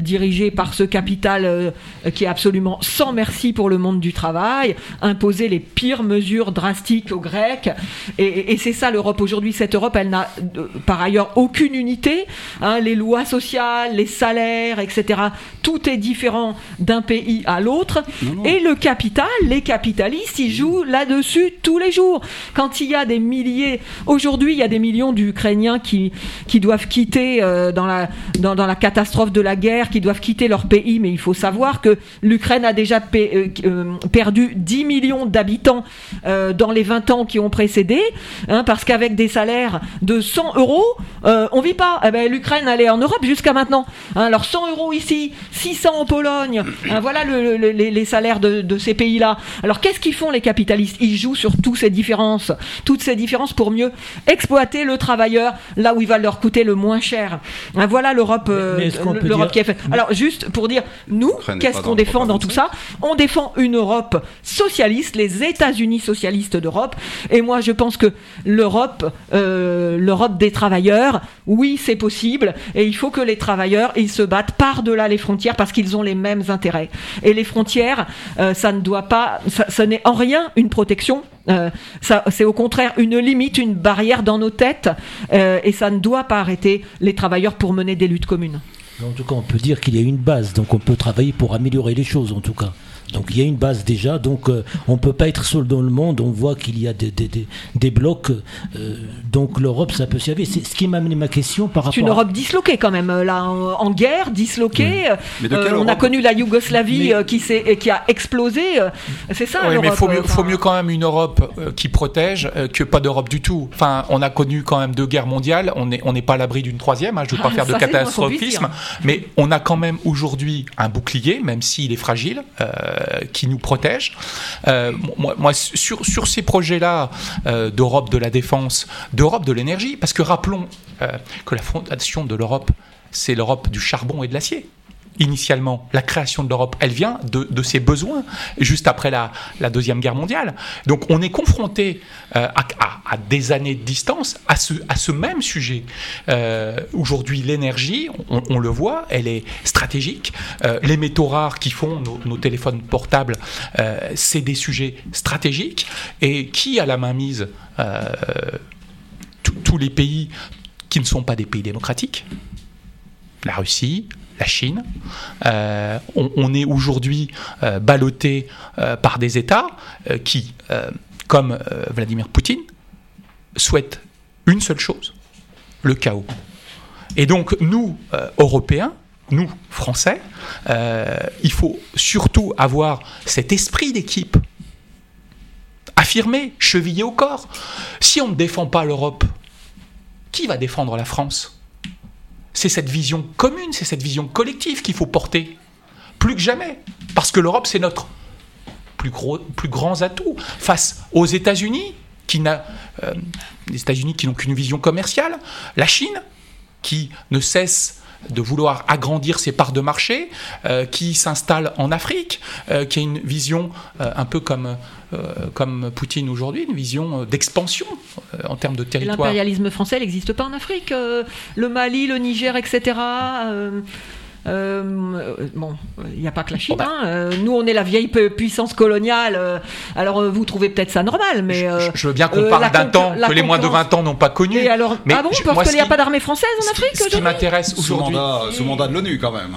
dirigée par ce capital euh, qui est absolument sans merci pour le monde du travail, imposer les pires mesures drastiques aux Grecs. Et, c'est ça l'Europe aujourd'hui. Cette Europe, elle n'a euh, par ailleurs aucune unité. Hein. les lois sociales, les salaires, etc. Tout est différent d'un pays à l'autre. Et le capital, les capitalistes, ils jouent là-dessus tous les jours. Quand il y a des milliers, aujourd'hui, il y a des millions d'Ukrainiens qui, qui doivent quitter euh, dans, la, dans, dans la catastrophe de la guerre, qui doivent quitter leur pays, mais il faut savoir que l'Ukraine a déjà euh, euh, perdu 10 millions d'habitants euh, dans les 20 ans qui ont précédé, hein, parce qu'avec des salaires de 100 euros, on vit pas. Eh ben, L'Ukraine, elle est en Europe jusqu'à maintenant. Hein. alors 100 euros ici, 600 en Pologne, hein, voilà les, salaires de, de ces pays-là. Alors qu'est-ce qu'ils font les capitalistes? Ils jouent sur toutes ces différences, toutes ces différences pour mieux exploiter le travailleur là où il va leur coûter le moins cher. voilà l'Europe, l'Europe qui est faite. Alors juste pour dire, nous, qu'est-ce qu'on défend dans tout ça? On défend une Europe socialiste, les États-Unis socialistes d'Europe. Et moi, je pense que l'Europe, euh, l'Europe des travailleurs, oui, c'est possible. Et il faut que les travailleurs, ils se battent par-delà les frontières parce qu'ils ont les mêmes intérêts. Et les frontières, euh, ça ne doit pas, ça, n'est en rien une protection. Euh, c'est au contraire une limite, une barrière dans nos têtes, et ça ne doit pas arrêter les travailleurs pour mener des luttes communes. En tout cas, on peut dire qu'il y a une base, donc on peut travailler pour améliorer les choses, en tout cas. Donc il y a une base déjà, donc euh, on ne peut pas être seul dans le monde, on voit qu'il y a des, des, des, blocs, euh, donc l'Europe ça peut servir. C'est ce qui m'a amené ma question par rapport... C'est une Europe disloquée quand même, euh, là, en, guerre, disloquée. on a connu la Yougoslavie qui, qui a explosé, c'est ça Oui, mais il faut, mieux, faut mieux quand même une Europe qui protège que pas d'Europe du tout. Enfin, on a connu quand même deux guerres mondiales, on n'est on pas à l'abri d'une troisième, hein, je ne veux pas ah, faire de catastrophisme, mais on a quand même aujourd'hui un bouclier, même s'il est fragile. Euh, qui nous protège. Euh, sur ces projets-là euh, d'Europe de la défense, d'Europe de l'énergie, parce que rappelons que la fondation de l'Europe, c'est l'Europe du charbon et de l'acier initialement, la création de l'Europe, elle vient de, ses besoins, juste après la, Deuxième Guerre mondiale. Donc on est confronté euh, à, des années de distance à ce, à ce même sujet. Euh, aujourd'hui, l'énergie, on, le voit, elle est stratégique. Euh, les métaux rares qui font nos, téléphones portables, c'est des sujets stratégiques. Et qui a la main mise Tous les pays qui ne sont pas des pays démocratiques la Russie, la Chine. Euh, on, est aujourd'hui euh, ballotté euh, par des États qui, comme Vladimir Poutine, souhaitent une seule chose, le chaos. Et donc nous, Européens, nous, Français, il faut surtout avoir cet esprit d'équipe affirmé, chevillé au corps. Si on ne défend pas l'Europe, qui va défendre la France? C'est cette vision commune, c'est cette vision collective qu'il faut porter. Plus que jamais. Parce que l'Europe, c'est notre plus, gros, plus grand atout face aux États-Unis, euh, les États-Unis qui n'ont qu'une vision commerciale, la Chine, qui ne cesse de vouloir agrandir ses parts de marché, euh, qui s'installe en Afrique, euh, qui a une vision un peu comme euh, comme Poutine aujourd'hui, une vision euh, d'expansion euh, en termes de territoire. L'impérialisme français n'existe pas en Afrique. le Mali, le Niger, etc. bon, il n'y a pas que la Chine. Bah. Hein. nous, on est la vieille puissance coloniale. alors, vous trouvez peut-être ça normal, mais je, veux bien qu'on parle d'un temps que les moins de 20 ans n'ont pas connu. Et alors, mais ah bon, parce qu'il n'y a pas d'armée française en Afrique Ce qui m'intéresse aujourd'hui, sous mandat, de l'ONU quand même.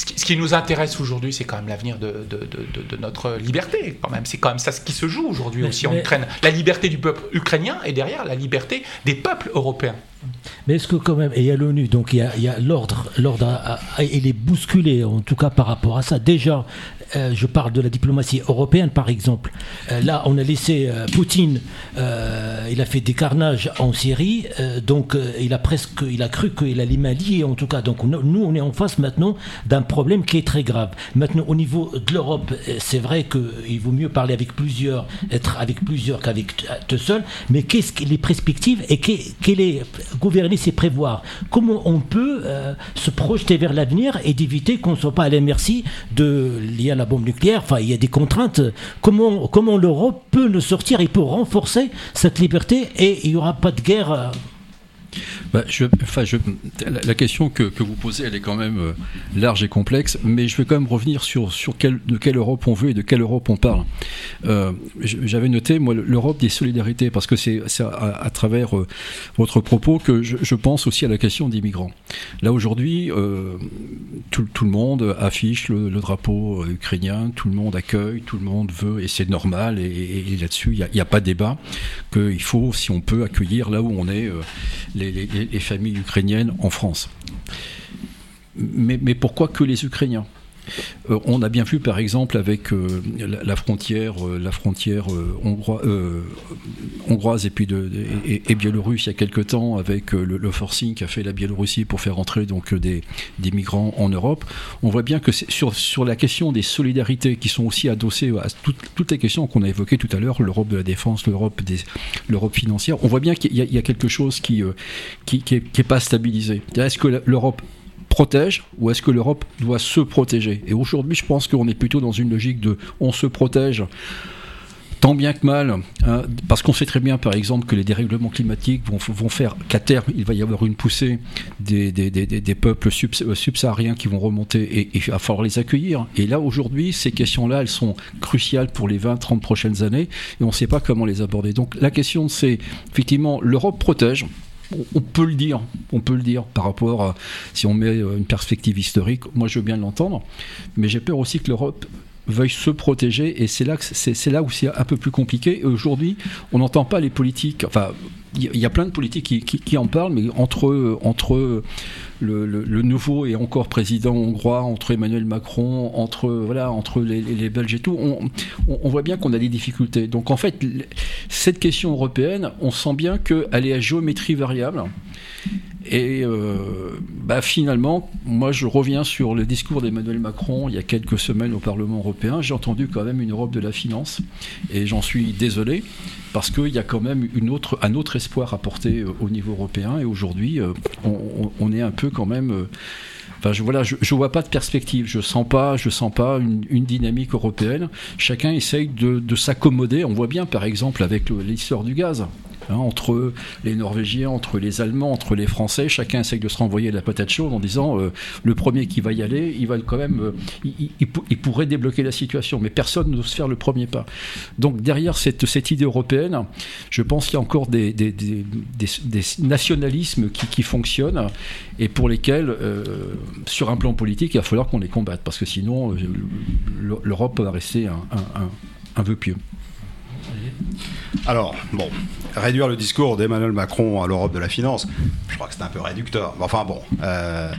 Ce qui, nous intéresse aujourd'hui, c'est quand même l'avenir de, de, notre liberté. Quand même, c'est quand même ça ce qui se joue aujourd'hui aussi en Ukraine. La liberté du peuple ukrainien et derrière la liberté des peuples européens. Mais est-ce que quand même, et il y a l'ONU, donc il y a, l'ordre, l'ordre, il est bousculé en tout cas par rapport à ça. Déjà, euh, je parle de la diplomatie européenne par exemple. Euh, là, on a laissé euh, Poutine, il a fait des carnages en Syrie, donc il a presque, il a cru qu'il allait m'allier en tout cas. Donc nous, on est en face maintenant d'un problème qui est très grave. Maintenant, au niveau de l'Europe, c'est vrai qu'il vaut mieux parler avec plusieurs, être avec plusieurs qu'avec tout seul. Mais qu'est-ce que les perspectives et quel est gouverner, c'est prévoir? Comment on peut se projeter vers l'avenir et d'éviter qu'on ne soit pas à la merci de lier la bombe nucléaire, il y a des contraintes. Comment, l'Europe peut nous sortir et peut renforcer cette liberté et il n'y aura pas de guerre euh, bah, la, question que, vous posez, elle est quand même euh, large et complexe, mais je vais quand même revenir sur, de quelle Europe on veut et de quelle Europe on parle. Euh, J'avais noté, moi, l'Europe des solidarités, parce que c'est à, travers euh, votre propos que je, pense aussi à la question des migrants. Là, aujourd'hui, tout, le monde affiche le, drapeau ukrainien, tout le monde accueille, tout le monde veut, et c'est normal, et, et, là-dessus, il n'y a, a, pas de débat, qu'il faut, si on peut, accueillir là où on est les, les les, familles ukrainiennes en France. Mais, pourquoi que les Ukrainiens? On a bien vu par exemple avec euh, la, frontière, la frontière euh, hongroise et puis de, biélorusse il y a quelque temps avec le, forcing qu'a fait la Biélorussie pour faire entrer donc des, migrants en Europe. On voit bien que sur, sur la question des solidarités qui sont aussi adossées à toutes les questions qu'on a évoquées tout à l'heure, l'Europe de la défense, l'Europe financière, on voit bien qu'il y, a quelque chose qui qui, pas stabilisé. Est-ce que l'Europe protège ou est-ce que l'Europe doit se protéger? Et aujourd'hui, je pense qu'on est plutôt dans une logique de on se protège tant bien que mal, hein, parce qu'on sait très bien, par exemple, que les dérèglements climatiques vont, vont faire qu'à terme, il va y avoir une poussée des, des, des, des peuples euh, subsahariens qui vont remonter et, il va falloir les accueillir. Et là, aujourd'hui, ces questions-là, elles sont cruciales pour les 20-30 prochaines années et on ne sait pas comment les aborder. Donc la question, c'est effectivement, l'Europe protège, on peut le dire, on peut le dire par rapport à si on met euh, une perspective historique. Moi, je veux bien l'entendre, mais j'ai peur aussi que l'Europe veuille se protéger et c'est là c'est là où c'est un peu plus compliqué. Aujourd'hui, on n'entend pas les politiques. Enfin, il y, a plein de politiques qui, qui, en parlent, mais entre entre le, nouveau et encore président hongrois, entre Emmanuel Macron, entre, voilà, entre les, Belges et tout, on, voit bien qu'on a des difficultés. Donc en fait, cette question européenne, on sent bien qu'elle est à géométrie variable. Et euh, bah finalement, moi je reviens sur le discours d'Emmanuel Macron il y a quelques semaines au Parlement européen. J'ai entendu quand même une Europe de la finance et j'en suis désolé parce qu'il y a quand même une autre, un autre espoir à porter euh, au niveau européen et aujourd'hui euh, on, est un peu quand même... Enfin, je, voilà, je, je, vois pas de perspective. Je sens pas, je sens pas une, dynamique européenne. Chacun essaye de s'accommoder. On voit bien, par exemple, avec l'histoire du gaz. Hein, entre les Norvégiens, entre les Allemands, entre les Français, chacun essaye de se renvoyer la patate chaude en disant euh, le premier qui va y aller, il va quand même, euh, il, pourrait débloquer la situation, mais personne n'ose faire le premier pas. Donc derrière cette, idée européenne, je pense qu'il y a encore des, nationalismes qui, fonctionnent et pour lesquels, euh, sur un plan politique, il va falloir qu'on les combatte, parce que sinon, l'Europe va rester un, un, un vœu pieux. Alors, bon, réduire le discours d'Emmanuel Macron à l'Europe de la finance, je crois que c'est un peu réducteur. Enfin bon, euh,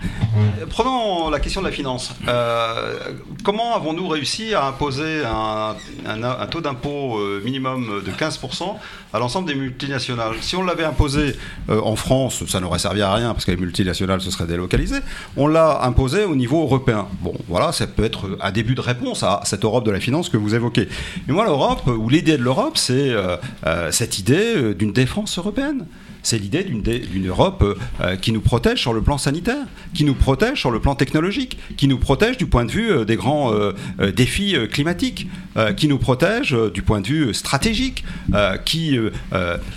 prenons la question de la finance. Euh, comment avons-nous réussi à imposer un, taux d'impôt euh, minimum de 15% à l'ensemble des multinationales? Si on l'avait imposé en France, ça n'aurait servi à rien parce que les multinationales se seraient délocalisées. On l'a imposé au niveau européen. Bon, voilà, ça peut être un début de réponse à cette Europe de la finance que vous évoquez. Mais moi, l'Europe, ou l'idée de l'Europe, c'est cette idée d'une défense européenne. C'est l'idée d'une Europe euh, qui nous protège sur le plan sanitaire, qui nous protège sur le plan technologique, qui nous protège du point de vue euh, des grands euh, défis climatiques, qui nous protège du point de vue stratégique, qui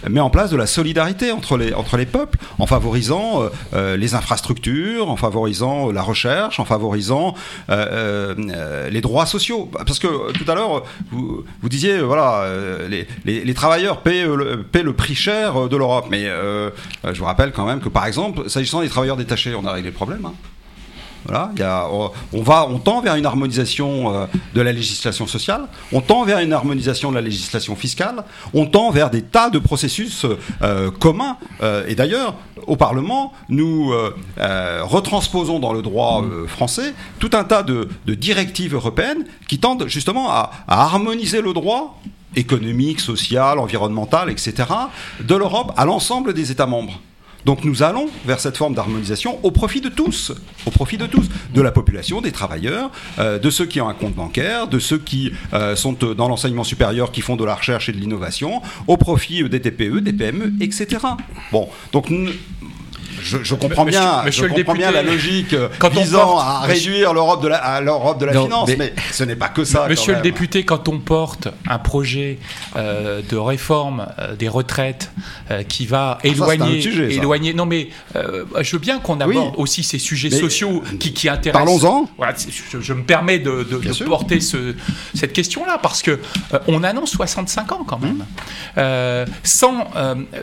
met en place de la solidarité entre les, entre les peuples en favorisant les infrastructures, en favorisant la recherche, en favorisant les droits sociaux. Parce que tout à l'heure, vous, vous, disiez, voilà, les, les, travailleurs paient, paient le prix cher de l'Europe. Mais euh, je vous rappelle quand même que, par exemple, s'agissant des travailleurs détachés, on a réglé le problème. Hein. On, va, on tend vers une harmonisation de la législation sociale, on tend vers une harmonisation de la législation fiscale, on tend vers des tas de processus communs. et d'ailleurs, au Parlement, nous retransposons dans le droit français tout un tas de, directives européennes qui tendent justement à harmoniser le droit économique, social, environnemental, etc., de l'Europe à l'ensemble des États membres. Donc nous allons vers cette forme d'harmonisation au profit de tous, au profit de tous, de la population, des travailleurs, euh, de ceux qui ont un compte bancaire, de ceux qui euh, sont dans l'enseignement supérieur, qui font de la recherche et de l'innovation, au profit des TPE, des PME, etc. Bon, donc je, comprends bien, je comprends bien la logique euh, visant à réduire l'Europe de la, l'Europe de la finance, mais, ce n'est pas que ça. Monsieur le député, quand on porte un projet euh, de réforme euh, des retraites qui va ah, éloigner, éloigner. Non, mais je veux bien qu'on aborde aussi ces sujets sociaux qui, qui intéressent. Parlons-en. Voilà, je, me permets de, porter ce, cette question-là parce que on annonce 65 ans quand même, mmh. sans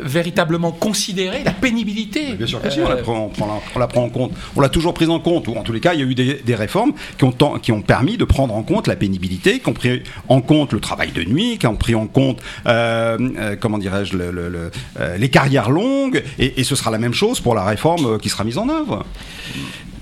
véritablement considérer la pénibilité. Bien sûr on, la prend, en compte. On l'a toujours prise en compte, ou en tous les cas, il y a eu des, réformes qui ont, qui ont permis de prendre en compte la pénibilité, qui ont pris en compte le travail de nuit, qui ont pris en compte, euh, euh, comment dirais-je, euh, les carrières longues, et, et, ce sera la même chose pour la réforme qui sera mise en œuvre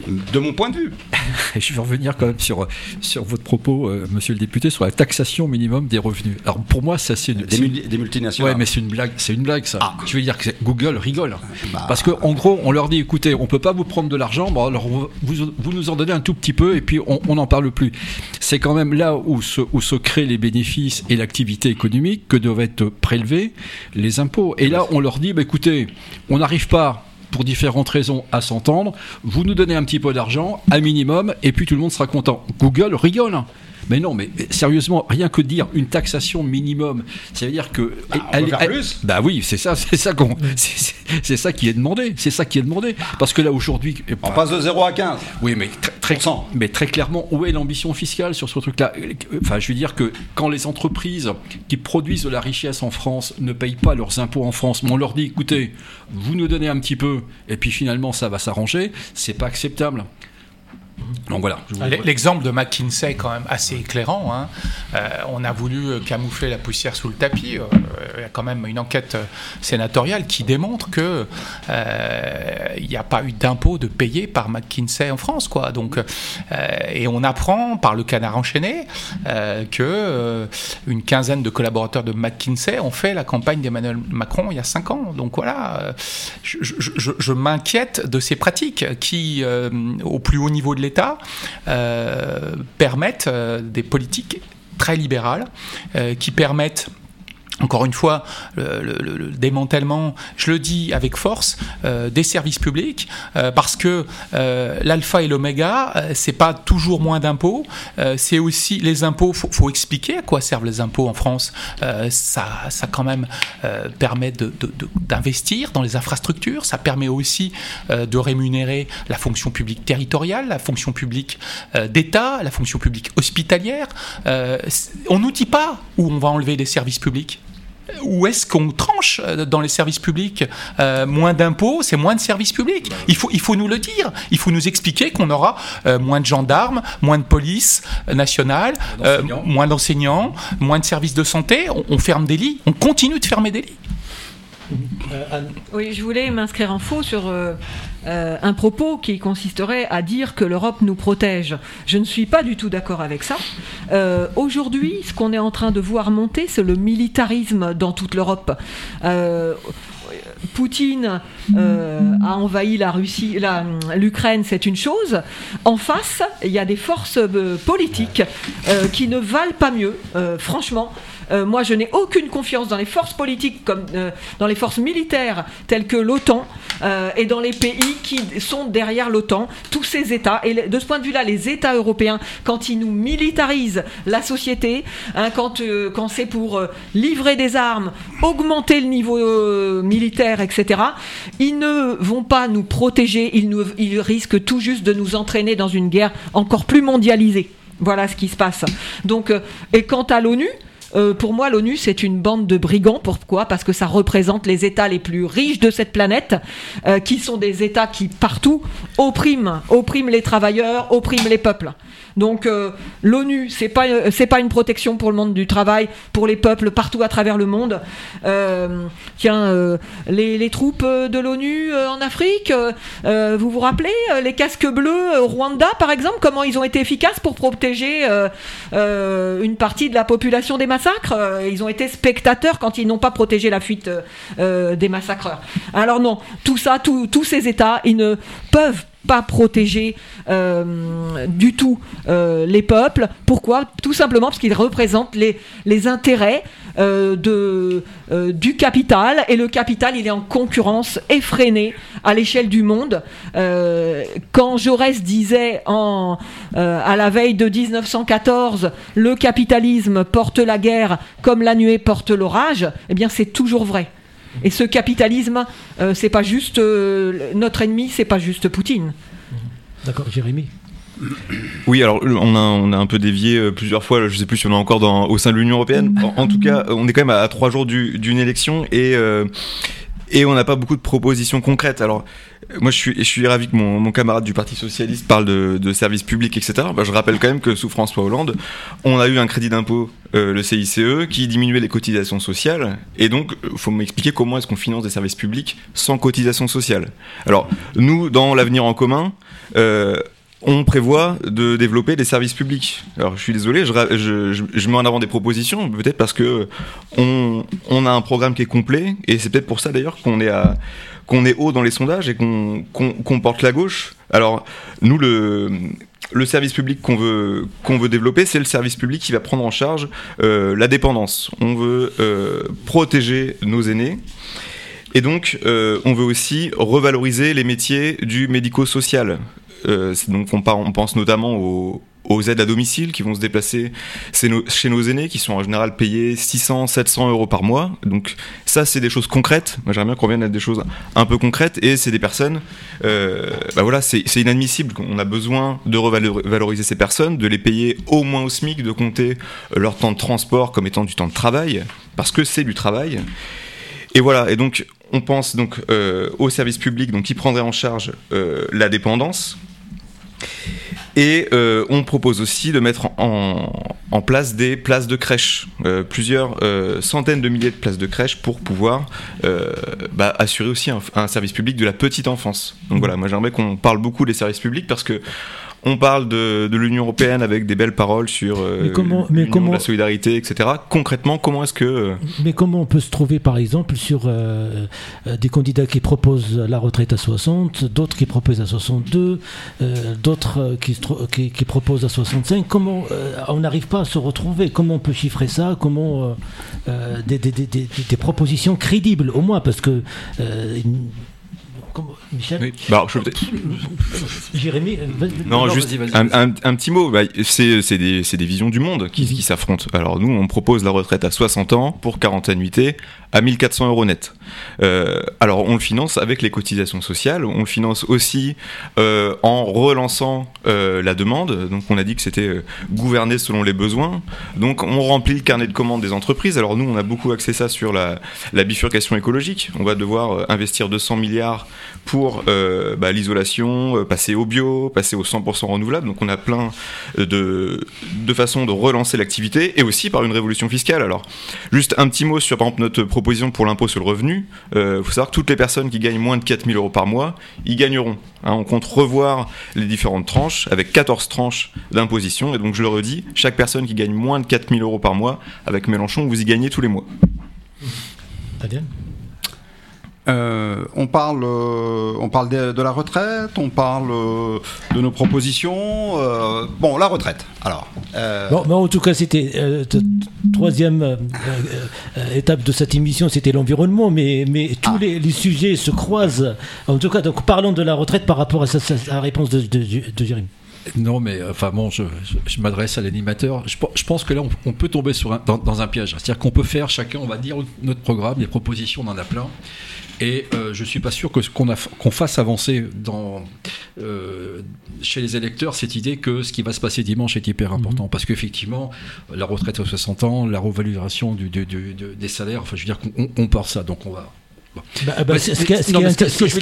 de mon point de vue. Je vais revenir quand même sur, sur votre propos, euh, monsieur le député, sur la taxation minimum des revenus. Alors pour moi, ça c'est des, des, multinationales. Ouais, mais c'est une blague, c'est une blague ça. Ah. Je veux dire que Google rigole. Bah. Parce qu'en en gros, on leur dit écoutez, on peut pas vous prendre de l'argent, bon, alors vous, vous, nous en donnez un tout petit peu et puis on n'en parle plus. C'est quand même là où se, où se créent les bénéfices et l'activité économique que doivent être prélevés les impôts. Et là, on leur dit bah, écoutez, on n'arrive pas pour différentes raisons à s'entendre. Vous nous donnez un petit peu d'argent, un minimum, et puis tout le monde sera content. Google rigole. Mais non, mais sérieusement, rien que dire une taxation minimum, ça veut dire que bah, elle, plus. bah oui, c'est ça, c'est ça qu'on, c'est ça qui est demandé, c'est ça qui est demandé, parce que là aujourd'hui, on passe de 0 à 15. Oui, mais très, mais très clairement, où est l'ambition fiscale sur ce truc-là? Enfin, je veux dire que quand les entreprises qui produisent de la richesse en France ne payent pas leurs impôts en France, mais on leur dit, écoutez, vous nous donnez un petit peu, et puis finalement ça va s'arranger, c'est pas acceptable. Donc voilà. L'exemple de McKinsey est quand même assez éclairant. Hein. Euh, on a voulu euh, camoufler la poussière sous le tapis. Euh, il y a quand même une enquête sénatoriale qui démontre que il n'y a pas eu d'impôt de payer par McKinsey en France, quoi. Donc, et on apprend par le canard enchaîné que une quinzaine de collaborateurs de McKinsey ont fait la campagne d'Emmanuel Macron il y a cinq ans. Donc voilà, je, je m'inquiète de ces pratiques qui, au plus haut niveau de l'État euh, permettent euh, des politiques très libérales euh, qui permettent encore une fois, le, démantèlement, je le dis avec force, euh, des services publics, euh, parce que euh, l'alpha et l'oméga, c'est pas toujours moins d'impôts, c'est aussi les impôts. Faut, faut expliquer à quoi servent les impôts en France. ça, ça quand même permet d'investir dans les infrastructures. Ça permet aussi de rémunérer la fonction publique territoriale, la fonction publique d'État, la fonction publique hospitalière. on nous dit pas où on va enlever des services publics où est-ce qu'on tranche euh, dans les services publics euh, Moins d'impôts, c'est moins de services publics. Il faut, il faut nous le dire. Il faut nous expliquer qu'on aura euh, moins de gendarmes, moins de police nationale, moins d'enseignants, moins de services de santé. on ferme des lits. On continue de fermer des lits. Euh, oui, je voulais m'inscrire en faux sur euh, euh, un propos qui consisterait à dire que l'Europe nous protège. Je ne suis pas du tout d'accord avec ça. Aujourd'hui, ce qu'on est en train de voir monter, c'est le militarisme dans toute l'Europe. Poutine a envahi la Russie, l'Ukraine, c'est une chose. En face, il y a des forces politiques qui ne valent pas mieux, franchement. Euh, moi, je n'ai aucune confiance dans les forces politiques comme euh, dans les forces militaires telles que l'OTAN euh, et dans les pays qui sont derrière l'OTAN, tous ces États. Et de ce point de vue-là, les États européens, quand ils nous militarisent la société, hein, quand, c'est pour livrer des armes, augmenter le niveau militaire, etc., ils ne vont pas nous protéger, ils, ils risquent tout juste de nous entraîner dans une guerre encore plus mondialisée. Voilà ce qui se passe. Donc, et quant à l'ONU, euh, pour moi, l'ONU, c'est une bande de brigands. Pourquoi? Parce que ça représente les États les plus riches de cette planète, euh, qui sont des États qui, partout, oppriment, oppriment les travailleurs, oppriment les peuples. Donc euh, l'ONU, c'est pas euh, c'est pas une protection pour le monde du travail, pour les peuples partout à travers le monde. Euh, tiens, les, troupes de l'ONU en Afrique, vous vous rappelez les casques bleus au Rwanda par exemple, comment ils ont été efficaces pour protéger une partie de la population des massacres? Ils ont été spectateurs quand ils n'ont pas protégé la fuite des massacreurs. Alors non, tout ça, tout- tous ces États, ils ne peuvent pas protéger euh, du tout euh, les peuples. Pourquoi? Tout simplement parce qu'ils représentent les, intérêts euh, du capital et le capital il est en concurrence effrénée à l'échelle du monde. Quand Jaurès disait en, à la veille de 1914 le capitalisme porte la guerre comme la nuée porte l'orage, eh bien c'est toujours vrai. Et ce capitalisme, euh, c'est pas juste euh, notre ennemi, c'est pas juste Poutine. D'accord, Jérémy. Oui, alors on a, on a un peu dévié euh, plusieurs fois, je sais plus si on est encore dans, au sein de l'Union Européenne. En, en tout cas, on est quand même à, à trois jours du- d'une élection et, euh, et on n'a pas beaucoup de propositions concrètes. Alors, moi je suis, je suis ravi que mon, mon camarade du Parti Socialiste parle de, de services publics, etc. Bah, je rappelle quand même que sous François Hollande, on a eu un crédit d'impôt, euh, le CICE, qui diminuait les cotisations sociales. Et donc, faut m'expliquer comment est-ce qu'on finance des services publics sans cotisation sociale. Alors, nous, dans l'avenir en commun, euh, on prévoit de développer des services publics. Alors je suis désolé, je, mets en avant des propositions, peut-être parce que on, a un programme qui est complet, et c'est peut-être pour ça d'ailleurs qu'on est est haut dans les sondages et qu'on qu'on porte la gauche. Alors nous le service public qu'on veut veut développer, c'est le service public qui va prendre en charge euh, la dépendance. On veut euh, protéger nos aînés. Et donc, euh, on veut aussi revaloriser les métiers du médico-social. Euh, donc on, pense notamment aux, aides à domicile qui vont se déplacer chez nos, aînés, qui sont en général payés 600, 700 euros par mois. Donc ça, c'est des choses concrètes. J'aimerais bien qu'on revienne à des choses un peu concrètes. Et c'est des personnes, euh, bah voilà, c'est inadmissible. On a besoin de revaloriser ces personnes, de les payer au moins au SMIC, de compter leur temps de transport comme étant du temps de travail, parce que c'est du travail. Et voilà, et donc on pense donc euh, au service donc qui prendrait en charge euh, la dépendance. Et euh, on propose aussi de mettre en, place des places de crèche, euh, plusieurs euh, centaines de milliers de places de crèche pour pouvoir bah, assurer aussi un service public de la petite enfance. Donc voilà, moi j'aimerais qu'on parle beaucoup des services publics parce que on parle de, de l'Union européenne avec des belles paroles sur euh, Mais comment- mais l'union, comment- la solidarité, etc. Concrètement, comment est-ce que euh, Mais comment on peut se trouver, par exemple, sur euh, des candidats qui proposent la retraite à 60, d'autres qui proposent à 62, euh, d'autres qui, qui, qui proposent à 65 Comment on n'arrive pas à se retrouver? Comment on peut chiffrer ça? Comment des, des- des- des- des propositions crédibles, au moins, parce que comment- Michel, Oui. Bah, je Jérémy, Non, Non, juste un, vas-y. un- un petit mot. Bah, c'est des, des visions du monde qui, qui s'affrontent. Alors nous, on propose la retraite à 60 ans pour 40 annuités à 1400 euros net. Euh, alors on le finance avec les cotisations sociales. On le finance aussi euh, en relançant euh, la demande. Donc on a dit que c'était gouverné selon les besoins. Donc on remplit le carnet de commandes des entreprises. Alors nous, on a beaucoup axé ça sur la, la bifurcation écologique. On va devoir investir 200 milliards pour euh, bah, l'isolation, euh, passer au bio, passer au 100% renouvelable. Donc on a plein euh, de, de façons de relancer l'activité et aussi par une révolution fiscale. Alors juste un petit mot sur par exemple notre proposition pour l'impôt sur le revenu. Il faut savoir que toutes les personnes qui gagnent moins de 4000 euros par mois, ils gagneront. Hein, on compte revoir les différentes tranches avec 14 tranches d'imposition. Et donc je le redis, chaque personne qui gagne moins de 4000 euros par mois, avec Mélenchon, vous y gagnez tous les mois. Adrien Euh, on parle, euh, on parle de, de la retraite, on parle euh, de nos propositions. bon, la retraite. Alors, Bon, mais en tout cas, c'était troisième étape de cette émission, c'était l'environnement, mais, mais tous Ah. les, les sujets se croisent. En tout cas, donc parlons de la retraite par rapport à sa, sa- sa réponse de, de, de Jérémy. Non, mais enfin bon, je, m'adresse à l'animateur. Je, pense que là, on, peut tomber sur un, dans, un piège. C'est-à-dire qu'on peut faire chacun, on va dire notre programme, les propositions, on en a plein. Et euh, je ne suis pas sûr que qu'on qu'on fasse avancer dans, euh, chez les électeurs cette idée que ce qui va se passer dimanche est hyper important. Mhm. Parce qu'effectivement, la retraite à 60 ans, la revalorisation du, des salaires, enfin, je veux dire qu'on on part ça. Donc on va, ce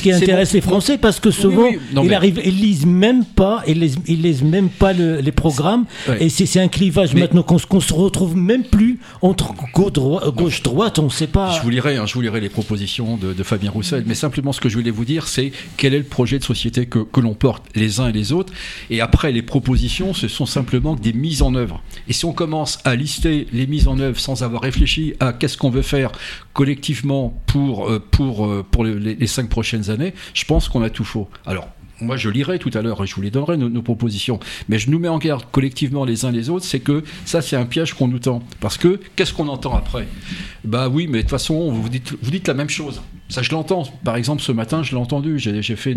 qui, intéresse, les Français, parce que souvent, ils, arrivent, ils lisent même pas, ils lisent, ils lisent même pas les programmes, et c'est un clivage maintenant qu'on se retrouve même plus entre gauche-droite, on ne sait pas. Je vous lirai, hein, je vous lirai les propositions de, Fabien Roussel, mais simplement ce que je voulais vous dire, c'est quel est le projet de société que, que l'on porte les uns et les autres, et après les propositions, ce sont simplement des mises en œuvre. Et si on commence à lister les mises en œuvre sans avoir réfléchi à qu'est-ce qu'on veut faire collectivement pour, euh, pour, euh, pour les, cinq prochaines années, je pense qu'on a tout faux. Alors, moi je lirai tout à l'heure et je vous les donnerai nos, propositions, mais je nous mets en garde collectivement les uns les autres, c'est que ça c'est un piège qu'on nous tend. Parce que qu'est-ce qu'on entend après? Bah oui, mais de toute façon vous dites, vous dites la même chose. Ça je l'entends. Par exemple ce matin je l'ai entendu, j'ai fait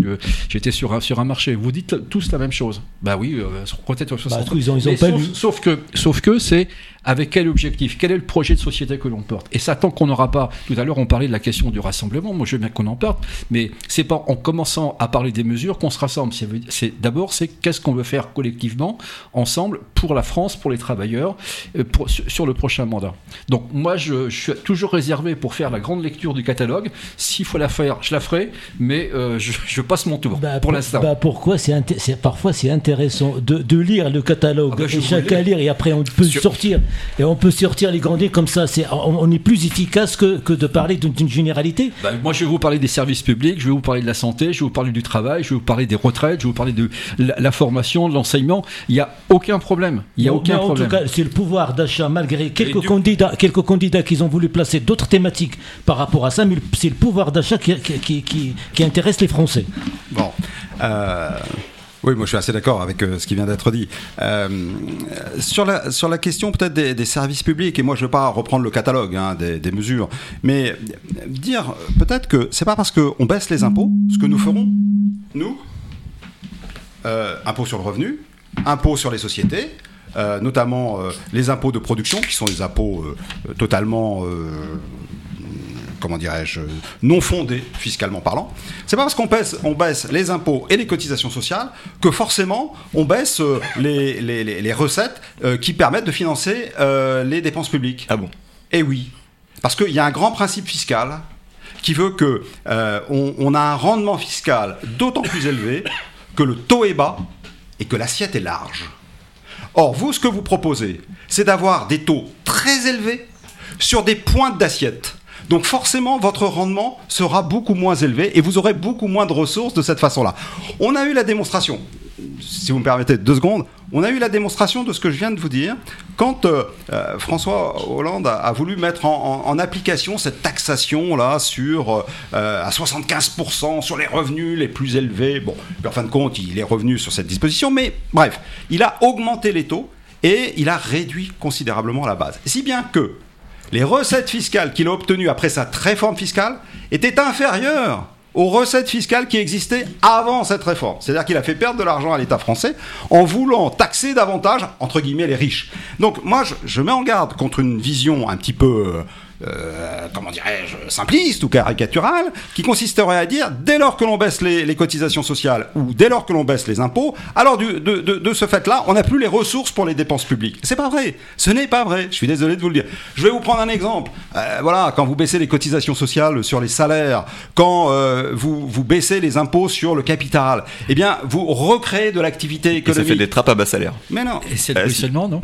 j'étais sur un, sur un marché. Vous dites tous la même chose. Bah oui, euh, peut-être bah, ils ont, ils ont pas sauf, sauf que sauf que c'est avec quel objectif? Quel est le projet de société que l'on porte? Et ça, tant qu'on n'aura pas. Tout à l'heure, on parlait de la question du rassemblement. Moi, je veux bien qu'on en parle, mais c'est pas en commençant à parler des mesures qu'on se rassemble. C'est d'abord, c'est qu'est-ce qu'on veut faire collectivement, ensemble, pour la France, pour les travailleurs, euh, pour, sur le prochain mandat. Donc, moi, je, suis toujours réservé pour faire la grande lecture du catalogue. S'il faut la faire, je la ferai, mais euh, je, passe mon tour bah, pour l'instant. Bah pourquoi c'est parfois c'est intéressant de, lire le catalogue ah bah, et chacun lire et après on peut sortir et on peut sortir les grands comme ça. C'est, on, est plus efficace que, que de parler d'une généralité. Bah, moi, je vais vous parler des services publics, je vais vous parler de la santé, je vais vous parler du travail, je vais vous parler des retraites, je vais vous parler de la, formation, de l'enseignement. Il n'y a aucun problème. Il y a aucun en problème. tout cas, c'est le pouvoir d'achat, malgré quelques candidats, quelques candidats qui ont voulu placer d'autres thématiques par rapport à ça, mais c'est le pouvoir d'achat qui, qui, qui, qui, intéresse les Français. Bon. Euh, oui, moi je suis assez d'accord avec euh, ce qui vient d'être dit. Euh, sur, la, sur la question peut-être des, services publics, et moi je ne veux pas reprendre le catalogue hein, des, mesures, mais dire peut-être que c'est pas parce qu'on baisse les impôts, ce que nous ferons, nous, euh, impôts sur le revenu, impôts sur les sociétés, notamment les impôts de production, qui sont des impôts totalement comment dirais-je, non fondée, fiscalement parlant. C'est pas parce qu'on baisse, on baisse les impôts et les cotisations sociales que forcément on baisse euh, les, les, recettes euh, qui permettent de financer euh, les dépenses publiques. Ah bon? Eh oui. Parce qu'il y a un grand principe fiscal qui veut que on, a un rendement fiscal d'autant plus élevé que le taux est bas et que l'assiette est large. Or, vous, ce que vous proposez, c'est d'avoir des taux très élevés sur des pointes d'assiette. Donc forcément, votre rendement sera beaucoup moins élevé et vous aurez beaucoup moins de ressources de cette façon-là. On a eu la démonstration, si vous me permettez deux secondes, on a eu la démonstration de ce que je viens de vous dire quand euh, euh, François Hollande a, voulu mettre en, application cette taxation là sur euh, à 75% sur les revenus les plus élevés. Bon, en fin de compte, il est revenu sur cette disposition, mais bref, il a augmenté les taux et il a réduit considérablement la base. Si bien que les recettes fiscales qu'il a obtenues après sa réforme fiscale étaient inférieures aux recettes fiscales qui existaient avant cette réforme. C'est-à-dire qu'il a fait perdre de l'argent à l'État français en voulant taxer davantage, entre guillemets, les riches. Donc moi, je, mets en garde contre une vision un petit peu euh, comment dirais-je, simpliste ou caricatural, qui consisterait à dire, dès lors que l'on baisse les, cotisations sociales ou dès lors que l'on baisse les impôts, alors de, ce fait-là, on n'a plus les ressources pour les dépenses publiques. C'est pas vrai. Ce n'est pas vrai. Je suis désolé de vous le dire. Je vais vous prendre un exemple. Euh, voilà, quand vous baissez les cotisations sociales sur les salaires, quand euh, vous, vous baissez les impôts sur le capital, eh bien, vous recréez de l'activité économique. Et ça fait des trappes à bas salaire. Mais non. Et c'est le seulement, non?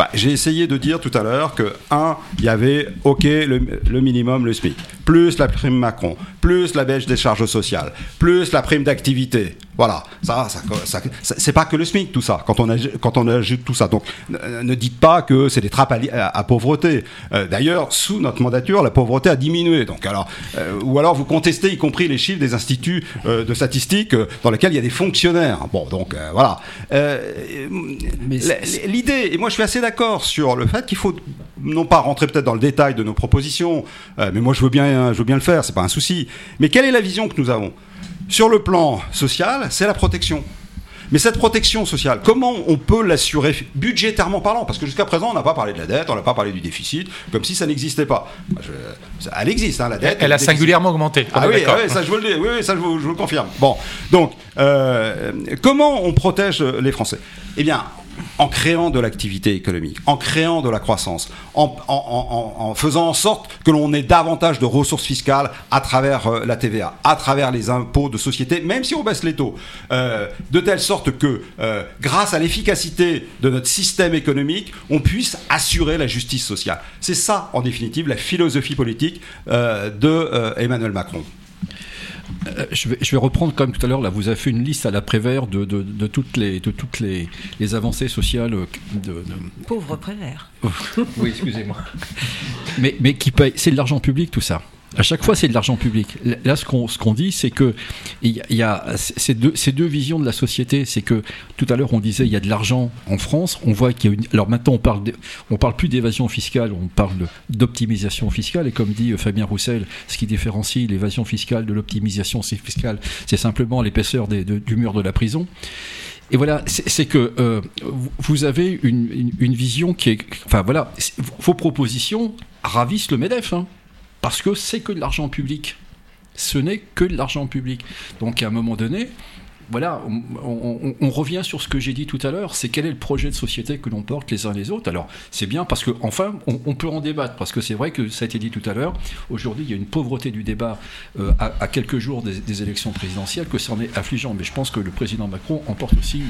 Bah, j'ai essayé de dire tout à l'heure que, un, il y avait, OK, le, minimum, le SMIC, plus la prime Macron, plus la baisse des charges sociales, plus la prime d'activité. Voilà, ça, ça, c'est pas que le SMIC tout ça, quand on, quand on ajoute tout ça. Donc ne dites pas que c'est des trappes à, pauvreté. Euh, d'ailleurs, sous notre mandature, la pauvreté a diminué. Donc, alors, euh, ou alors vous contestez y compris les chiffres des instituts euh, de statistiques dans lesquels il y a des fonctionnaires. Bon, donc voilà. L'idée, et moi je suis assez d'accord sur le fait qu'il faut non pas rentrer peut-être dans le détail de nos propositions, mais moi je veux bien, je veux bien le faire, c'est pas un souci. Mais quelle est la vision que nous avons sur le plan social, c'est la protection. Mais cette protection sociale, comment on peut l'assurer budgétairement parlant? Parce que jusqu'à présent, on n'a pas parlé de la dette, on n'a pas parlé du déficit, comme si ça n'existait pas. elle existe, hein, la dette. Elle, a singulièrement augmenté. Ah, oui, ça, je vous le, oui, ça je vous, je vous le confirme. Bon, donc, euh, comment on protège les Français? Eh bien, en créant de l'activité économique, en créant de la croissance, en, faisant en sorte que l'on ait davantage de ressources fiscales à travers euh, la TVA, à travers les impôts de société, même si on baisse les taux, euh, de telle sorte que, euh, grâce à l'efficacité de notre système économique, on puisse assurer la justice sociale. C'est ça, en définitive, la philosophie politique de Emmanuel Macron. Euh, je, vais, je, vais, reprendre comme tout à l'heure, là, vous avez fait une liste à la Prévert de, de, de toutes, les, de toutes les, les avancées sociales. Euh, de, Pauvre Prévert. oui, excusez-moi. mais, mais qui paye, c'est de l'argent public tout ça. À chaque fois, c'est de l'argent public. Là, ce qu'on ce qu'on dit, c'est que il y, a ces deux, ces deux visions de la société. C'est que tout à l'heure, on disait il y a de l'argent en France. On voit qu'il y a une. Alors maintenant, on parle on parle plus d'évasion fiscale, on parle d'optimisation fiscale. Et comme dit euh, Fabien Roussel, ce qui différencie l'évasion fiscale de l'optimisation fiscale, c'est simplement l'épaisseur du mur de la prison. Et voilà, c'est que euh, vous avez une, une, vision qui est. Enfin voilà, vos propositions ravissent le MEDEF. Hein parce que c'est que de l'argent public. Ce n'est que de l'argent public. Donc à un moment donné, voilà, on, revient sur ce que j'ai dit tout à l'heure, c'est quel est le projet de société que l'on porte les uns les autres. Alors, c'est bien parce que, enfin, on, peut en débattre, parce que c'est vrai que ça a été dit tout à l'heure, aujourd'hui, il y a une pauvreté du débat euh, à, quelques jours des, élections présidentielles que c'en est affligeant. Mais je pense que le président Macron emporte aussi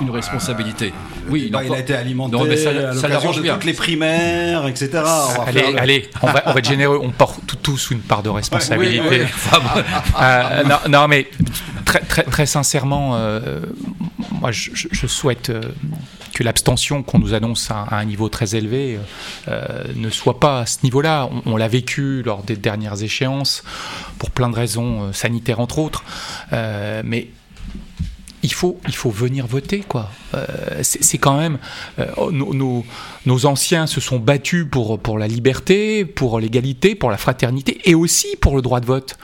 une responsabilité. oui, il, a été alimenté non, ça, à ça de toutes les primaires, etc. allez, allez on, va, être généreux, on porte tous une part de responsabilité. Euh, non, non, mais très, très, très sincèrement, euh, moi, je, souhaite euh, que l'abstention qu'on nous annonce à, un niveau très élevé euh, ne soit pas à ce niveau-là. On, l'a vécu lors des dernières échéances, pour plein de raisons sanitaires entre autres. mais il faut, il faut venir voter, quoi. c'est quand même. nos, anciens se sont battus pour, pour la liberté, pour l'égalité, pour la fraternité et aussi pour le droit de vote